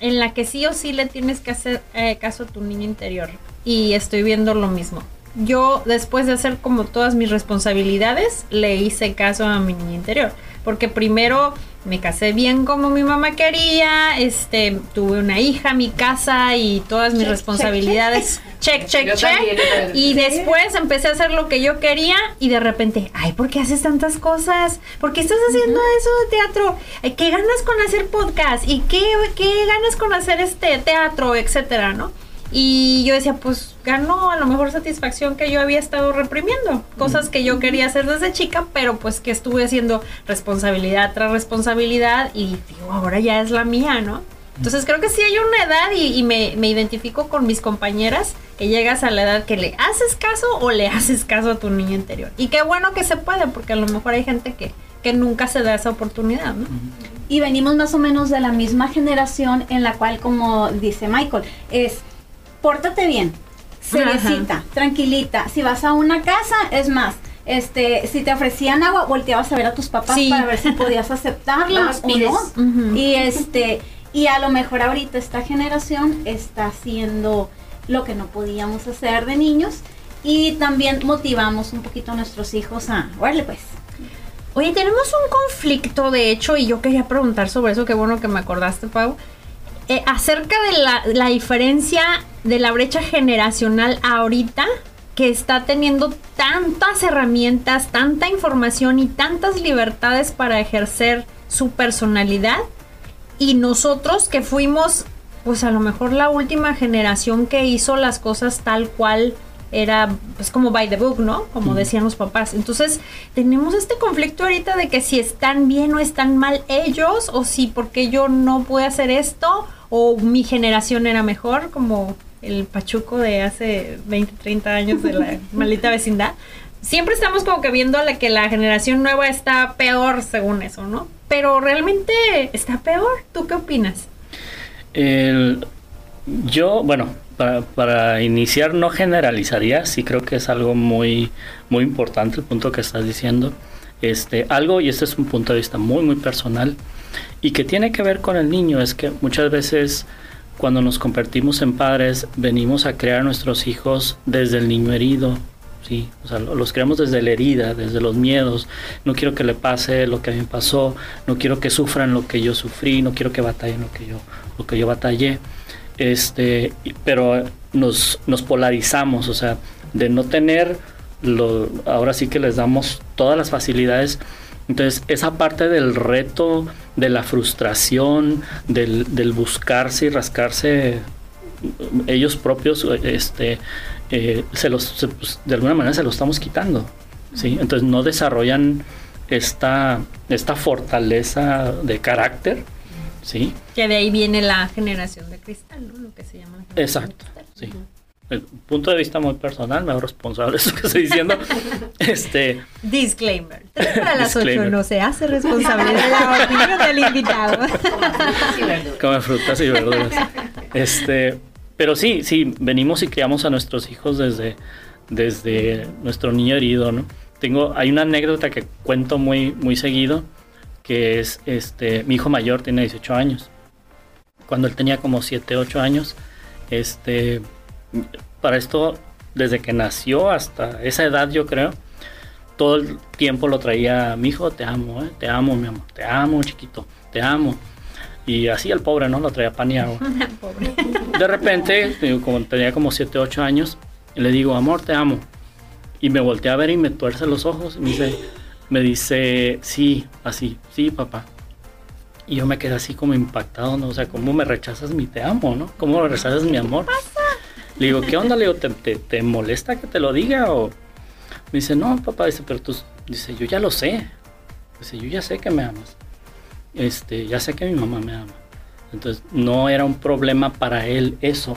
en la que sí o sí le tienes que hacer eh, caso a tu niño interior. Y estoy viendo lo mismo. Yo, después de hacer como todas mis responsabilidades, le hice caso a mi niño interior. Porque primero me casé bien como mi mamá quería, este, tuve una hija, mi casa y todas mis Check, check, responsabilidades. Check, check, check. yo también. Y después empecé a hacer lo que yo quería y de repente, ay, ¿por qué haces tantas cosas? ¿Por qué estás haciendo eso de teatro? Ay, ¿Qué ganas con hacer podcast? ¿Y qué, qué ganas con hacer este teatro, etcétera, no? Y yo decía, pues ganó a lo mejor satisfacción que yo había estado reprimiendo. Cosas que yo quería hacer desde chica, pero pues que estuve haciendo responsabilidad tras responsabilidad y digo, ahora ya es la mía, ¿no? Entonces creo que sí hay una edad y, y me, me identifico con mis compañeras que llegas a la edad que le haces caso o le haces caso a tu niño interior. Y qué bueno que se puede, porque a lo mejor hay gente que, que nunca se da esa oportunidad, ¿no? y venimos más o menos de la misma generación en la cual, como dice Michael, es pórtate bien, seriecita, tranquilita. Si vas a una casa, es más, este, si te ofrecían agua, volteabas a ver a tus papás Sí. para ver si podías aceptarla o no. Y este, y a lo mejor ahorita esta generación está haciendo lo que no podíamos hacer de niños y también motivamos un poquito a nuestros hijos a, órale pues. Oye, tenemos un conflicto, de hecho, y yo quería preguntar sobre eso, qué bueno que me acordaste, Pau. Eh, acerca de la, la diferencia de la brecha generacional ahorita, que está teniendo tantas herramientas, tanta información y tantas libertades para ejercer su personalidad, y nosotros que fuimos, pues a lo mejor la última generación que hizo las cosas tal cual era pues como by the book, ¿no? Como decían los papás. Entonces, tenemos este conflicto ahorita de que si están bien o están mal ellos, o si porque yo no puedo hacer esto, o mi generación era mejor, como el pachuco de hace 20, 30 años de la maldita vecindad. Siempre estamos como que viendo a la que la generación nueva está peor según eso, ¿no? Pero realmente está peor. ¿Tú qué opinas? El- yo, bueno, para, para iniciar no generalizaría, sí creo que es algo muy, muy importante el punto que estás diciendo. Este, algo, y este es un punto de vista muy, muy personal, y que tiene que ver con el niño, es que muchas veces cuando nos convertimos en padres, venimos a crear a nuestros hijos desde el niño herido, ¿sí? O sea, lo- los creamos desde la herida, desde los miedos. No quiero que le pase lo que a mí pasó, no quiero que sufran lo que yo sufrí, no quiero que batallen lo que yo, lo que yo batallé. Este, pero nos, nos polarizamos, o sea, de no tener lo, ahora sí que les damos todas las facilidades. Entonces, esa parte del reto, de la frustración, del, del buscarse y rascarse ellos propios, este, eh, se los, se- pues, de alguna manera se los estamos quitando, ¿sí? Entonces no desarrollan esta, esta fortaleza de carácter, ¿sí? Que de ahí viene la generación de cristal, ¿no? Lo que se llama la Exacto, de cristal. sí. Punto de vista muy personal, me hago responsable de eso que estoy diciendo. este, Disclaimer. Tres para las ocho no se hace responsable de la opinión del invitado. Come frutas y verduras. Este, pero sí, sí, venimos y criamos a nuestros hijos desde, desde nuestro niño herido, ¿no? Tengo, hay una anécdota que cuento muy, muy seguido, que es, este, mi hijo mayor tiene 18 años. Cuando él tenía como 7, 8 años, este, para esto, desde que nació hasta esa edad, yo creo, todo el tiempo lo traía, mi hijo, te amo, ¿eh? te amo, mi amor, te amo, chiquito, te amo. Y así el pobre, ¿no? Lo traía pan y agua. Pobre. De repente, como tenía como 7, 8 años, le digo, amor, te amo. Y me volteé a ver y me tuerce los ojos. Y me dice, me dice, sí, así, sí, papá. Y yo me quedé así como impactado, ¿no? O sea, ¿cómo me rechazas mi te amo, no? ¿Cómo me rechazas mi amor? Le digo, ¿qué onda? Le digo, ¿te, te, te molesta que te lo diga? O, Me dice, no, papá, dice, pero tú, dice, yo ya lo sé. Dice, yo ya sé que me amas. Este, ya sé que mi mamá me ama. Entonces, no era un problema para él eso.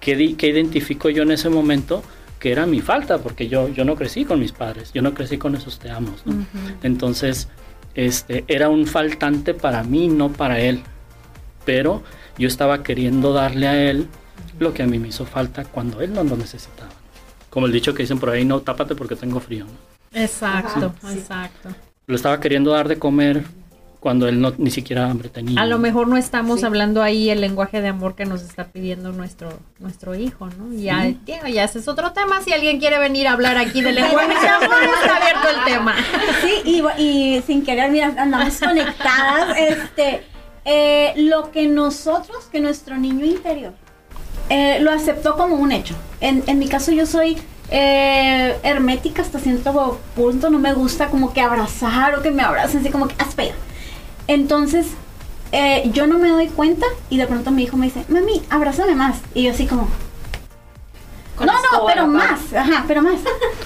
¿Qué, di- qué identifico yo en ese momento? Que era mi falta, porque yo, yo no crecí con mis padres, yo no crecí con esos te amos. ¿no? Entonces, este, era un faltante para mí, no para él. Pero yo estaba queriendo darle a él lo que a mí me hizo falta cuando él no lo necesitaba. Como el dicho que dicen por ahí, no, tápate porque tengo frío. ¿no? Exacto, Ajá, sí. exacto. Lo estaba queriendo dar de comer cuando él no, ni siquiera hambre tenía. A lo mejor no estamos Sí. hablando ahí el lenguaje de amor que nos está pidiendo nuestro nuestro hijo, ¿no? Ya, ya ese es otro tema. Si alguien quiere venir a hablar aquí del lenguaje de amor, está abierto el tema. Sí, y, y sin querer, mira, andamos conectadas. Este, eh, lo que nosotros, que nuestro niño interior, eh, lo aceptó como un hecho. En, en mi caso, yo soy eh, hermética hasta cierto punto. No me gusta como que abrazar o que me abracen, así como que allá". Entonces, eh, yo no me doy cuenta y de pronto mi hijo me dice, mami, abrázame más. Y yo así como, Con no, no, pero más, ajá, pero más.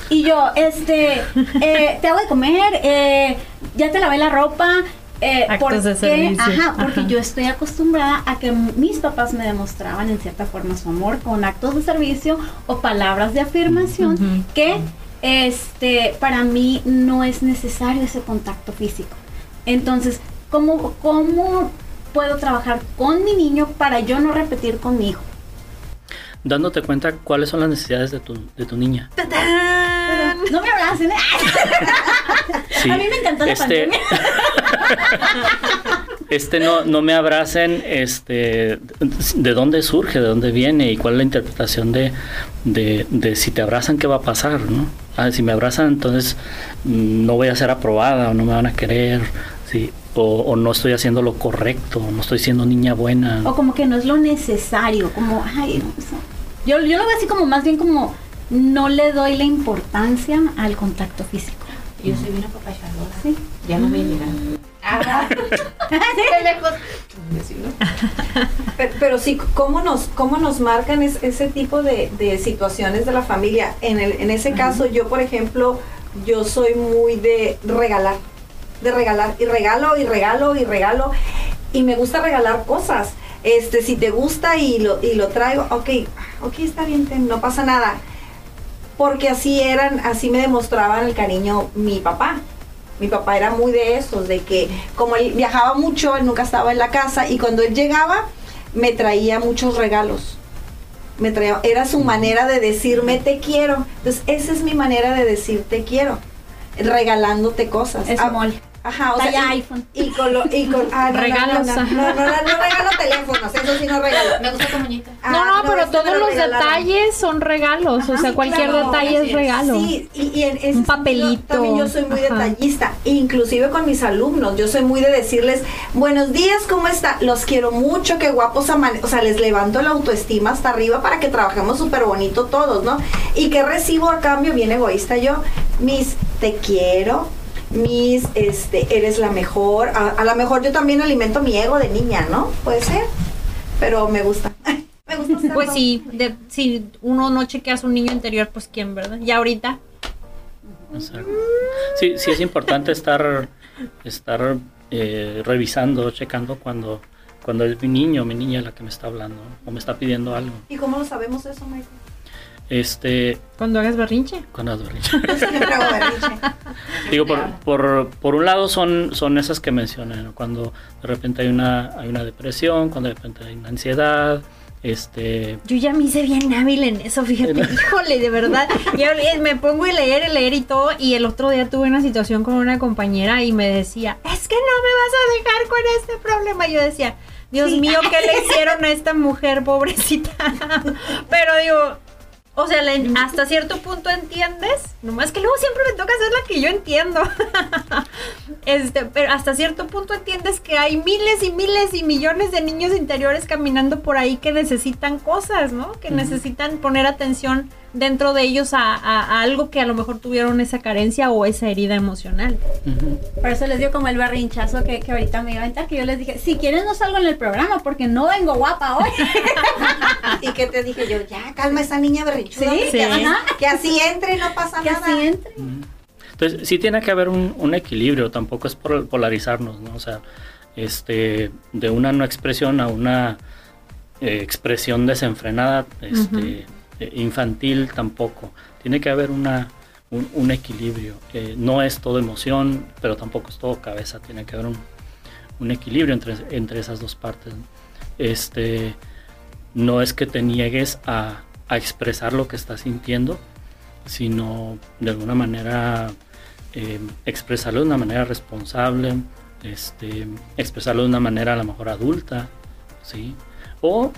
Y yo, este, eh, te hago de comer, ya te lavé la ropa. Eh, Actos porque, de servicio, Ajá, porque ajá. yo estoy acostumbrada a que mis papás me demostraban en cierta forma su amor con actos de servicio o palabras de afirmación que este para mí no es necesario ese contacto físico. Entonces, ¿cómo, ¿cómo puedo trabajar con mi niño para yo no repetir con mi hijo? Dándote cuenta cuáles son las necesidades de tu, de tu niña. No me abracen. Sí, A mí me encantó la este, pandemia. este no, no me abracen, este, de dónde surge, de dónde viene y cuál es la interpretación de, de, de si te abrazan, qué va a pasar, ¿no? Ah, si me abrazan, entonces mm, no voy a ser aprobada o no me van a querer, ¿sí? O, o no estoy haciendo lo correcto, no estoy siendo niña buena. O como que no es lo necesario, como, ay, no, eso. Yo, yo lo veo así como más bien como no le doy la importancia al contacto físico. Yo soy bien apapachadora. Sí. Ya no voy a llegar. Ah, qué lejos. Pero, pero sí, ¿cómo nos, cómo nos marcan es- ese tipo de, de situaciones de la familia? En, el, en ese caso, yo, por ejemplo, yo soy muy de regalar, de regalar, y regalo, y regalo, y regalo, y me gusta regalar cosas. Este, si te gusta y lo, y lo traigo, ok, ok, está bien, ten, no pasa nada. Porque así eran, así me demostraban el cariño mi papá. Mi papá era muy de esos, de que como él viajaba mucho, él nunca estaba en la casa y cuando él llegaba me traía muchos regalos. Me traía, era su manera de decirme te quiero. Entonces, esa es mi manera de decir te quiero, regalándote cosas. Es Ah, mol. Ajá, o sea, Talla y, iPhone. y con lo, y con, ah, no, no, Regalos, no, no, no, no, no, no regalo teléfonos, eso sí no regalo. Me gusta tu muñeca. Ah, no, no, pero todos lo los detalles son regalos. o Ajá, sea, sí, cualquier claro, detalle es regalo. Sí, y, y en ese Un sentido papelito. También yo soy muy Ajá. detallista, inclusive con mis alumnos. Yo soy muy de decirles, buenos días, ¿cómo está? Los quiero mucho, qué guapos amane-". O sea, les levanto la autoestima hasta arriba para que trabajemos súper bonito todos, ¿no? Y que recibo a cambio, bien egoísta yo, mis te quiero. Mis, este, eres la mejor. A, a lo mejor yo también alimento mi ego de niña, ¿no? Puede ser. Pero me gusta. me gusta estar Pues sí, de, si uno no chequea a su niño interior, pues quién, ¿verdad? Y ahorita. Sí, sí es importante estar, estar eh, revisando, checando cuando, cuando es mi niño o mi niña la que me está hablando o me está pidiendo algo. ¿Y cómo lo sabemos eso, Michael? Este, Cuando hagas berrinche. cuando es berrinche. Yo. Digo, por, por, por un lado son, son esas que mencioné, ¿no? cuando de repente hay una, hay una depresión, cuando de repente hay una ansiedad, este, Yo ya me hice bien hábil en eso, fíjate. Híjole, de verdad. Y ahora me pongo a leer y leer y todo. Y el otro día tuve una situación con una compañera y me decía, es que no me vas a dejar con este problema. Y yo decía, Dios Sí. mío, ¿qué le hicieron a esta mujer pobrecita? Pero digo, o sea, le- hasta cierto punto entiendes. Nomás que luego siempre me toca hacer la que yo entiendo. Este, pero hasta cierto punto entiendes que hay miles y miles y millones de niños interiores caminando por ahí que necesitan cosas, ¿no? Que necesitan poner atención dentro de ellos a, a- a algo que a lo mejor tuvieron esa carencia o esa herida emocional. Por eso les dio como el berrinchazo que, que ahorita me iba a aventar, que yo les dije, si quieren no salgo en el programa porque no vengo guapa hoy. ¿Y qué te dije yo? Ya, calma esa niña berrinchuda. Sí, Sí. Que, así, que así entre y no pasa Que nada. así entre. Entonces, sí tiene que haber un, un equilibrio, tampoco es por polarizarnos, ¿no? O sea, este, de una no expresión a una eh, expresión desenfrenada, este, infantil tampoco. Tiene que haber una, un, equilibrio. Eh, no es todo emoción, pero tampoco es todo cabeza. Tiene que haber un, un equilibrio entre, entre esas dos partes. Este, no es que te niegues a, a expresar lo que estás sintiendo, sino de alguna manera eh, expresarlo de una manera responsable, este, expresarlo de una manera a lo mejor adulta, ¿sí? O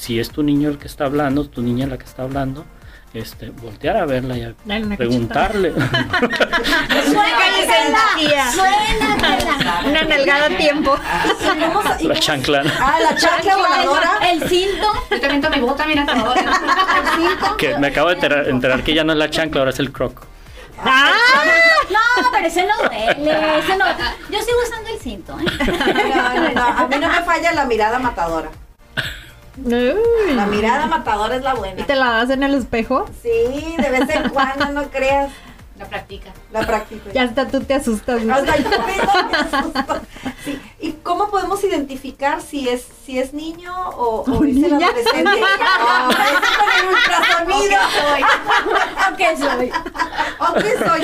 si es tu niño el que está hablando, tu niña la que está hablando, este, voltear a verla y a preguntarle. Suénatela. Una nalgada a tiempo. ¿Y cómo sa- y la chancla. Ah, la chancla voladora. El cinto. Yo también tomé bota, mira. El cinto. Que me acabo de enterar, enterar que ya no es la chancla, ahora es el croc. ¡Ah! No, pero ese no duele. Ese no. Yo sigo usando el cinto. ¿eh? No, no, no, a mí no me falla la mirada matadora. Uy. La mirada matadora es la ¿Y buena. te la das en el espejo? Sí, de vez en cuando, no creas. La practica. La practico. Ya hasta tú te asustas. ¿no? Hasta yo me asusto. Sí. ¿Y cómo podemos identificar si es si es niño o, o es el adolescente? Es con el ultrasonido. Ok, soy. Ok, soy.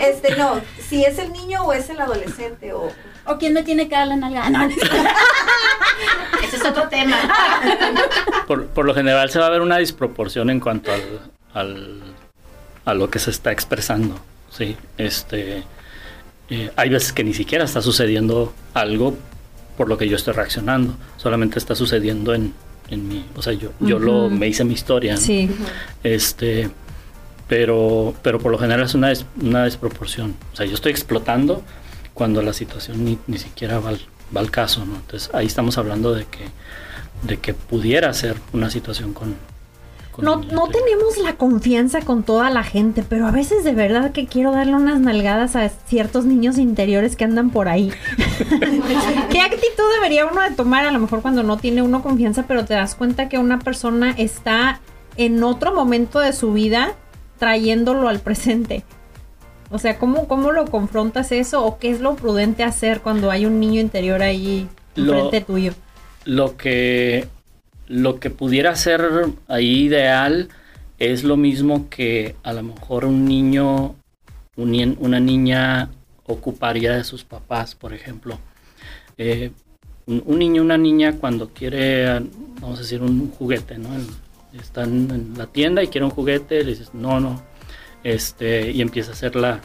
Este, no, si es el niño o es el adolescente o... ¿O quién me tiene que dar la nalgada? No, Ese es otro tema. Por, por lo general se va a ver una disproporción en cuanto al, al- a lo que se está expresando. Sí, este, eh, hay veces que ni siquiera está sucediendo algo por lo que yo estoy reaccionando, solamente está sucediendo en, en mí. O sea, yo, yo lo, me hice mi historia. ¿no? Sí. Este, pero, pero por lo general es una, des- una desproporción. O sea, yo estoy explotando cuando la situación ni, ni siquiera va al, va al caso, ¿no? Entonces ahí estamos hablando de que, de que pudiera ser una situación con... con No, no tenemos la confianza con toda la gente, pero a veces de verdad que quiero darle unas nalgadas a ciertos niños interiores que andan por ahí. ¿Qué actitud debería uno de tomar? A lo mejor cuando no tiene uno confianza, pero te das cuenta que una persona está en otro momento de su vida trayéndolo al presente. O sea, ¿cómo, cómo lo confrontas eso? ¿O qué es lo prudente hacer cuando hay un niño interior ahí enfrente tuyo? Lo que, lo que pudiera ser ahí ideal es lo mismo que a lo mejor un niño, un una niña ocuparía de sus papás, por ejemplo. Eh, un, un niño, una niña cuando quiere, vamos a decir, un juguete, ¿no? Están en la tienda y quiere un juguete, le dices, no, no, este, y empieza a hacer la,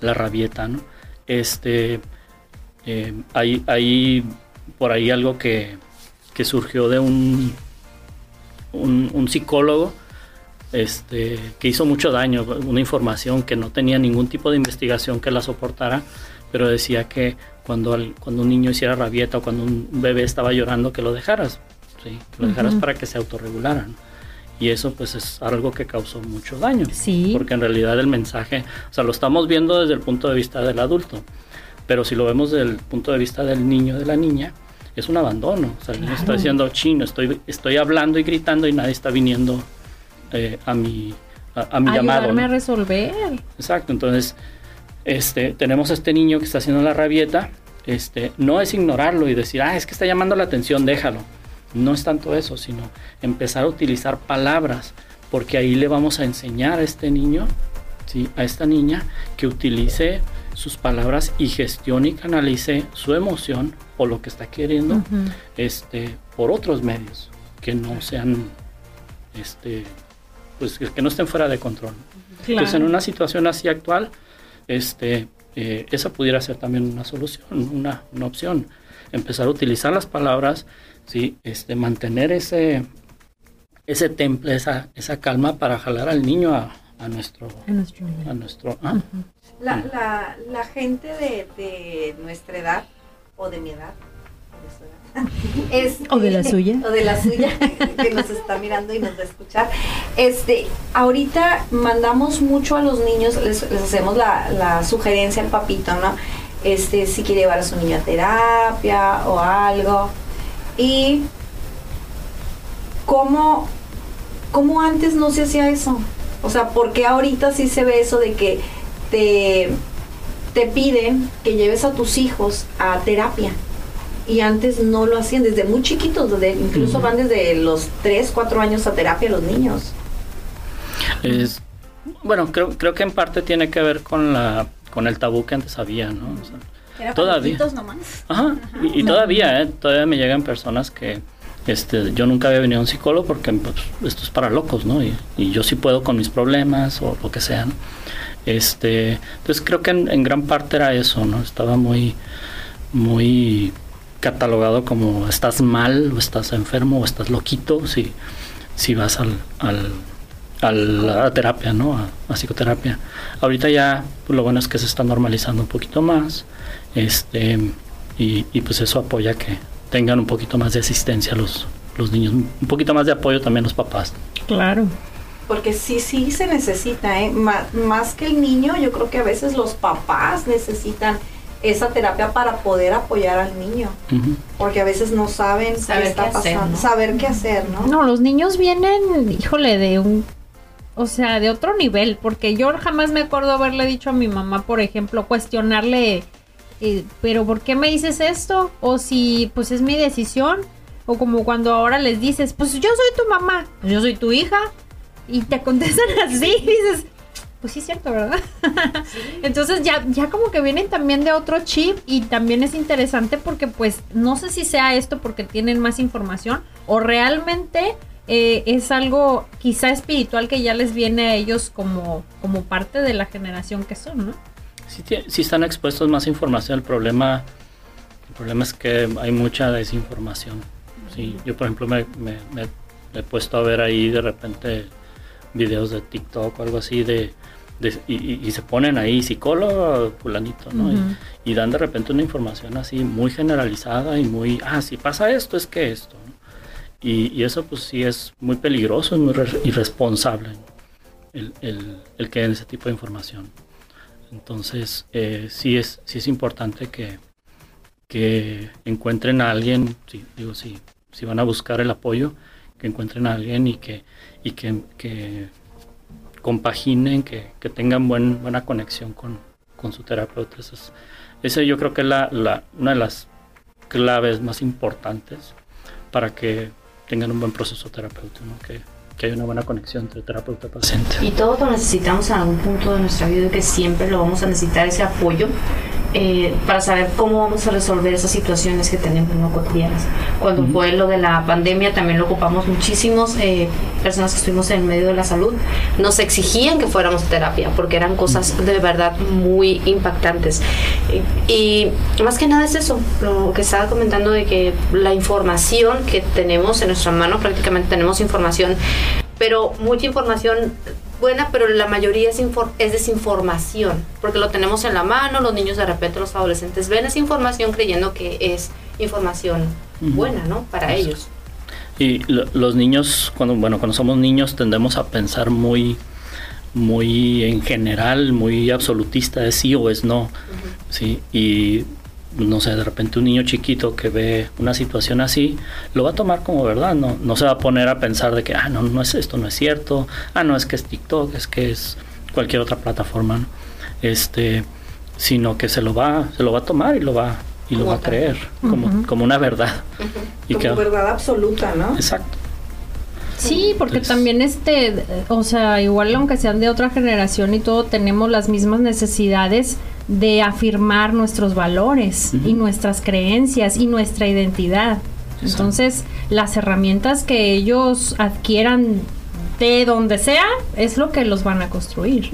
la rabieta, ¿no? Este, eh, hay, hay por ahí algo que, que surgió de un, un, un psicólogo este, que hizo mucho daño, una información que no tenía ningún tipo de investigación que la soportara, pero decía que cuando, al- cuando un niño hiciera rabieta o cuando un bebé estaba llorando, que lo dejaras, ¿sí? que lo dejaras para que se autorregularan. Y eso pues es algo que causó mucho daño. Sí. Porque en realidad el mensaje, o sea, lo estamos viendo desde el punto de vista del adulto, pero si lo vemos desde el punto de vista del niño, de la niña, es un abandono. O sea, niño está diciendo, chino, estoy, estoy hablando y gritando y nadie está viniendo eh, a mi, a, a mi llamado. Ayudarme ¿no? a resolver. Exacto, entonces este, tenemos a este niño que está haciendo la rabieta, este, no es ignorarlo y decir, ah, es que está llamando la atención, déjalo. No es tanto eso, sino empezar a utilizar palabras, porque ahí le vamos a enseñar a este niño, ¿sí? a esta niña, que utilice sus palabras y gestione y canalice su emoción o lo que está queriendo este, por otros medios que no sean, este, pues que no estén fuera de control. Entonces, en una situación así actual, este, eh, esa pudiera ser también una solución, una, una opción. Empezar a utilizar las palabras, ¿sí? este, mantener ese, ese temple, esa, esa calma para jalar al niño a, a nuestro... A nuestro. A nuestro ah, La, la, la gente de, de nuestra edad, o de mi edad, o de su edad, este, O de la suya. O de la suya, que nos está mirando y nos va a escuchar. Este, ahorita mandamos mucho a los niños, les, les hacemos la, la sugerencia al papito, ¿no? Este, si quiere llevar a su niño a terapia o algo. Y cómo ¿cómo antes no se hacía eso? O sea, ¿por qué ahorita sí se ve eso de que te, te piden que lleves a tus hijos a terapia? Y antes no lo hacían desde muy chiquitos, desde, incluso van desde los 3, 4 años a terapia los niños. Es, bueno, creo, creo que en parte tiene que ver con la con el tabú que antes había, ¿no? O sea, Era Todavía. nomás. Ajá, y, y todavía, ¿eh? Todavía me llegan personas que este, yo nunca había venido a un psicólogo porque pues, esto es para locos, ¿no? Y, y yo sí puedo con mis problemas o lo que sea, ¿no? Este, entonces creo que en, en gran parte era eso, ¿no? Estaba muy, muy catalogado como estás mal o estás enfermo o estás loquito si, si vas al, al- a la terapia, ¿no? A, a psicoterapia. Ahorita ya pues, lo bueno es que se está normalizando un poquito más. Este, y, y, pues eso apoya que tengan un poquito más de asistencia los, los niños, un poquito más de apoyo también los papás. Claro. Porque sí, sí se necesita, ¿eh? Ma- más que el niño, yo creo que a veces los papás necesitan esa terapia para poder apoyar al niño. Porque a veces no saben Saber qué está qué hacer, pasando. ¿no? Saber qué hacer, ¿no? No, los niños vienen, híjole, de un, o sea, de otro nivel, porque yo jamás me acuerdo haberle dicho a mi mamá, por ejemplo, cuestionarle, eh, pero ¿por qué me dices esto? O si, pues es mi decisión, o como cuando ahora les dices, pues yo soy tu mamá, yo soy tu hija, y te contestan así, y dices, pues sí es cierto, ¿verdad? Entonces ya, ya como que vienen también de otro chip y también es interesante porque pues no sé si sea esto porque tienen más información o realmente eh, es algo quizá espiritual que ya les viene a ellos como, como parte de la generación que son, ¿no? Sí, sí están expuestos más información. El problema, el problema es que hay mucha desinformación. Sí, yo por ejemplo me, me- he puesto a ver ahí de repente videos de TikTok o algo así de, de- y, y- se ponen ahí psicólogo fulanito, ¿no? Y- y, dan de repente una información así muy generalizada y muy, ah, si pasa esto es que esto. ¿no? Y, eso pues sí es muy peligroso, es muy re- irresponsable el, el, el que den ese tipo de información. Entonces, eh, sí, es, sí es importante que, que encuentren a alguien, sí, digo, sí, si van a buscar el apoyo, que encuentren a alguien y que, y que, que compaginen, que, que tengan buen, buena conexión con, con su terapeuta. Eso es- ese yo creo que es la, la- una de las claves más importantes para que tengan un buen proceso terapéutico, ¿no? que, que haya una buena conexión entre terapeuta y paciente. Y todos lo necesitamos en algún punto de nuestra vida, que siempre lo vamos a necesitar ese apoyo eh, para saber cómo vamos a resolver esas situaciones que tenemos no cotidianas. Cuando fue lo de la pandemia también lo ocupamos muchísimos, eh, personas que estuvimos en el medio de la salud, nos exigían que fuéramos a terapia porque eran cosas de verdad muy impactantes. Y, y más que nada es eso, lo que estaba comentando de que la información que tenemos en nuestra mano, prácticamente tenemos información pero mucha información buena, pero la mayoría es, es desinformación, porque lo tenemos en la mano, los niños de repente, los adolescentes ven esa información creyendo que es información buena, ¿no? Para Eso. ellos. Y lo- los niños, cuando, bueno, cuando somos niños tendemos a pensar muy, muy en general, muy absolutista, es sí o es no. ¿sí? Y no sé, de repente un niño chiquito que ve una situación así, lo va a tomar como verdad, no, no se va a poner a pensar de que, ah, no, no es esto, no es cierto, ah, no, es que es TikTok, es que es cualquier otra plataforma, ¿no? Este, sino que se lo va, se lo va a tomar y lo va, y lo va a creer como, como una verdad. Y Como que- verdad absoluta, ¿no? exacto. Sí, porque Entonces- también este, o sea, igual aunque sean de otra generación y todo, tenemos las mismas necesidades de afirmar nuestros valores y nuestras creencias y nuestra identidad. Exacto. Entonces, las herramientas que ellos adquieran de donde sea es lo que los van a construir.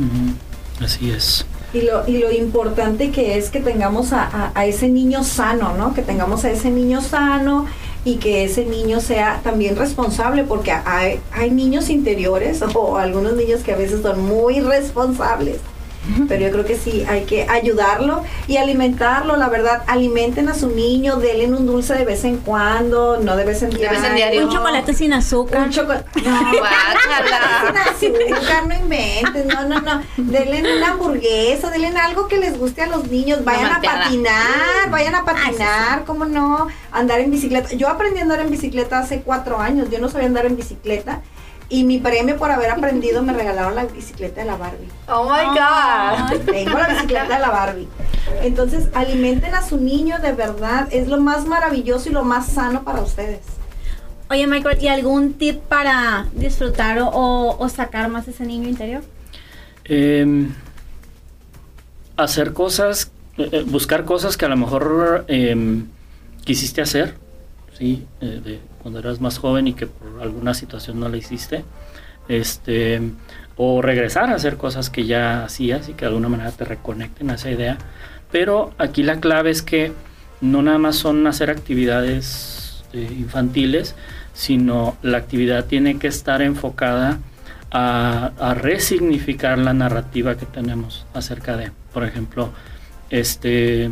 Así es. Y lo, y lo importante que es que tengamos a, a- a ese niño sano, ¿no? Que tengamos a ese niño sano y que ese niño sea también responsable, porque hay, niños interiores o algunos niños que a veces son muy responsables. Pero yo creo que sí, hay que ayudarlo y alimentarlo, la verdad, alimenten a su niño, denle un dulce de vez en cuando, no de vez en diario. vez en diario. Un chocolate sin azúcar. Un chocolate. Guácala. Sin azúcar, no inventes, no, no, no. Denle una hamburguesa, denle algo que les guste a los niños. Vayan a patinar, vayan a patinar, ¿cómo no? Andar en bicicleta. Yo aprendí a andar en bicicleta hace cuatro años, yo no sabía andar en bicicleta. Y mi premio por haber aprendido me regalaron la bicicleta de la Barbie. Oh my God. Tengo la bicicleta de la Barbie. Entonces, alimenten a su niño de verdad. Es lo más maravilloso y lo más sano para ustedes. Oye, Michael, ¿y algún tip para disfrutar o, o- o sacar más ese niño interior? Em, hacer cosas, eh, eh, buscar cosas que a lo mejor em, quisiste hacer, ¿sí? Eh, de cuando eras más joven y que por alguna situación no la hiciste. Este, o regresar a hacer cosas que ya hacías y que de alguna manera te reconecten a esa idea. Pero aquí la clave es que no nada más son hacer actividades eh, infantiles, sino la actividad tiene que estar enfocada a, a resignificar la narrativa que tenemos acerca de, por ejemplo, este,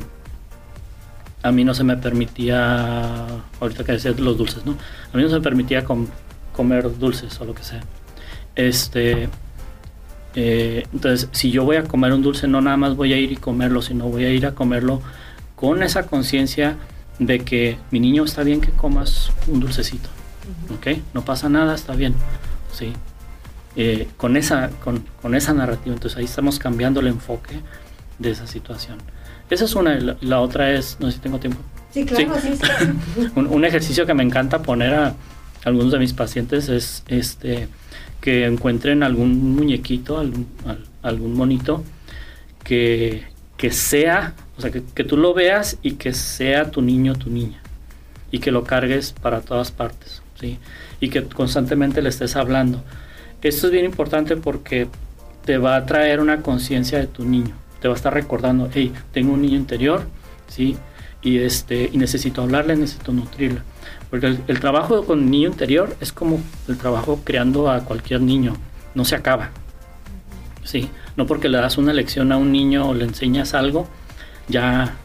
a mí no se me permitía, ahorita que decías de los dulces, ¿no? A mí no se me permitía com- comer dulces o lo que sea. Este, eh, entonces, si yo voy a comer un dulce, no nada más voy a ir y comerlo, sino voy a ir a comerlo con esa conciencia de que mi niño está bien que comas un dulcecito, ¿ok? No pasa nada, está bien, ¿sí? Eh, con, esa, con, con esa narrativa, entonces ahí estamos cambiando el enfoque de esa situación. Esa es una, la, la otra es, no sé si tengo tiempo, Sí, claro, sí. sí. un, un ejercicio que me encanta poner a algunos de mis pacientes es este que encuentren algún muñequito, algún, al- algún monito que, que sea, o sea, que, que tú lo veas y que sea tu niño, tu niña, y que lo cargues para todas partes, ¿sí? Y que constantemente le estés hablando. Esto es bien importante porque te va a traer una conciencia de tu niño, te va a estar recordando, hey, tengo un niño interior, ¿sí? Y, este, y necesito hablarle, necesito nutrirle. Porque el, trabajo con el niño interior es como el trabajo creando a cualquier niño, no se acaba. Sí, no porque le das una lección a un niño o le enseñas algo, ya,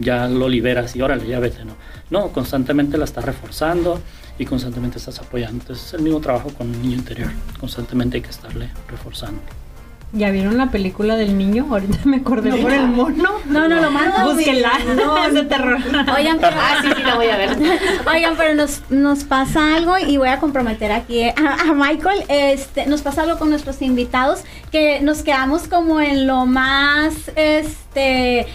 ya lo liberas y órale, ya vete, ¿no? No, constantemente la estás reforzando y constantemente estás apoyando. Entonces es el mismo trabajo con el niño interior, constantemente hay que estarle reforzando. ¿Ya vieron la película del niño? Ahorita me acordé por el mono. No, no, lo mando. Búsquenla. No, es de terror. Oigan, pero, Ah, sí, sí, la voy a ver. oigan, pero nos, nos pasa algo y voy a comprometer aquí a, a Michael. Este, nos pasa algo con nuestros invitados que nos quedamos como en lo más este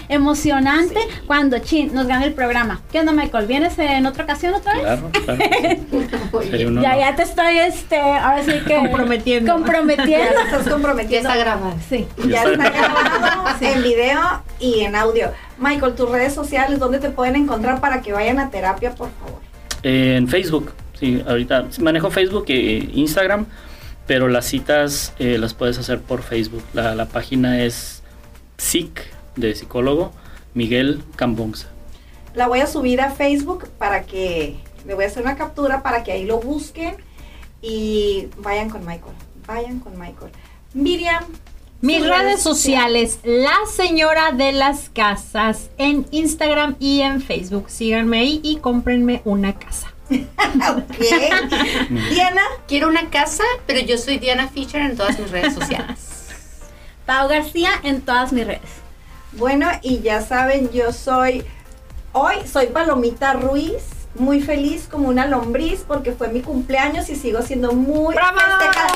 emocionante cuando chin nos gana el programa. ¿Qué onda, Michael? ¿Vienes en otra ocasión otra vez? Claro, claro. Ya, ya te estoy, este, ahora sí que Comprometiendo. Ya comprometiendo. te estás Ya comprometiendo. está grabado. Sí. Ya está grabado en video y en audio. Michael, tus redes sociales, ¿dónde te pueden encontrar para que vayan a terapia, por favor? Eh, en Facebook, sí, ahorita manejo Facebook e Instagram, pero las citas eh, las puedes hacer por Facebook. La, la página es SIC de psicólogo Miguel Cambonza. La voy a subir a Facebook para que le voy a hacer una captura para que ahí lo busquen y vayan con Michael. Vayan con Michael. Miriam. Mis redes sociales, la señora de las casas, en Instagram y en Facebook. Síganme ahí y cómprenme una casa. ok. Diana. Quiero una casa, pero yo soy Diana Fisher en todas mis redes sociales. Pau García en todas mis redes. Bueno, y ya saben, yo soy, hoy soy Palomita Ruiz, muy feliz como una lombriz porque fue mi cumpleaños y sigo siendo muy ¡Bravo! festejada.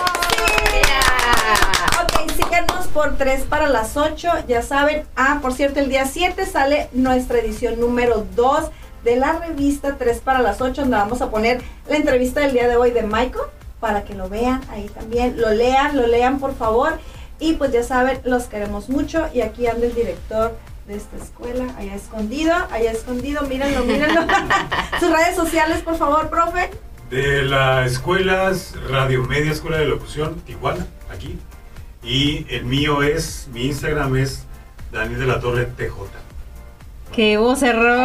Ok, síganos por 3 para las 8, ya saben. Ah, por cierto, el día 7 sale nuestra edición número 2 de la revista 3 para las 8, donde vamos a poner la entrevista del día de hoy de Michael, para que lo vean ahí también, lo lean, lo lean por favor. Y pues ya saben, los queremos mucho y aquí anda el director de esta escuela, allá escondido, allá escondido, mírenlo, mírenlo. Sus redes sociales, por favor, profe. De la escuela Radio Media Escuela de Locución, Tijuana, aquí. Y el mío es, mi Instagram es Daniel de la Torre TJ. ¡Qué vocerrón!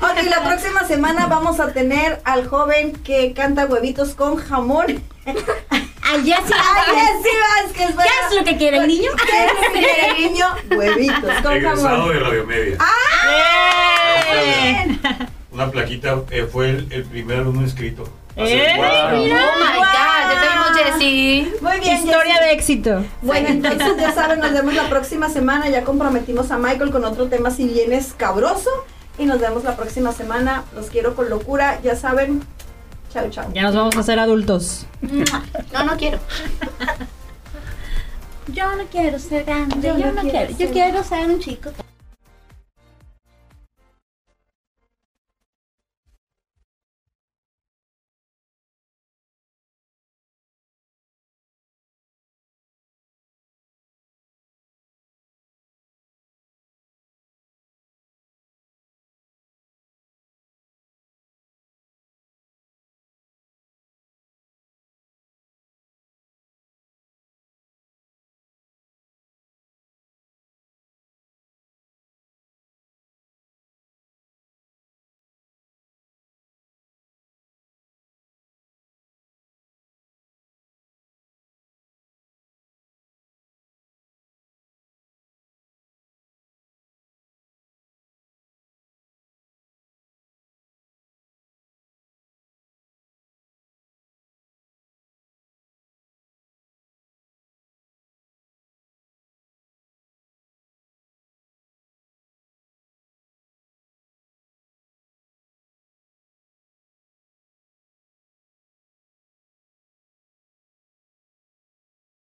Ok, la próxima semana vamos a tener al joven que canta huevitos con jamón. Ay, Jessy Vázquez, ¿Qué es lo que quiere el niño? ¿Qué es lo que quiere el niño? Huevitos con Egresado jamón. de Radio Media. Bien. Una plaquita, eh, fue el, el primer alumno inscrito. Hace ¡Eh! años. Oh my God, ya te vimos, Jessie. Muy bien, Historia Jessy. de éxito. Bueno, entonces ya saben, nos vemos la próxima semana. Ya comprometimos a Michael con otro tema si bien escabroso. Y nos vemos la próxima semana. Los quiero con locura. Ya saben, Chao, chao. Ya nos vamos a hacer adultos. No, no quiero. Yo no quiero ser grande, Yo yo, no quiero. Yo quiero ser un chico.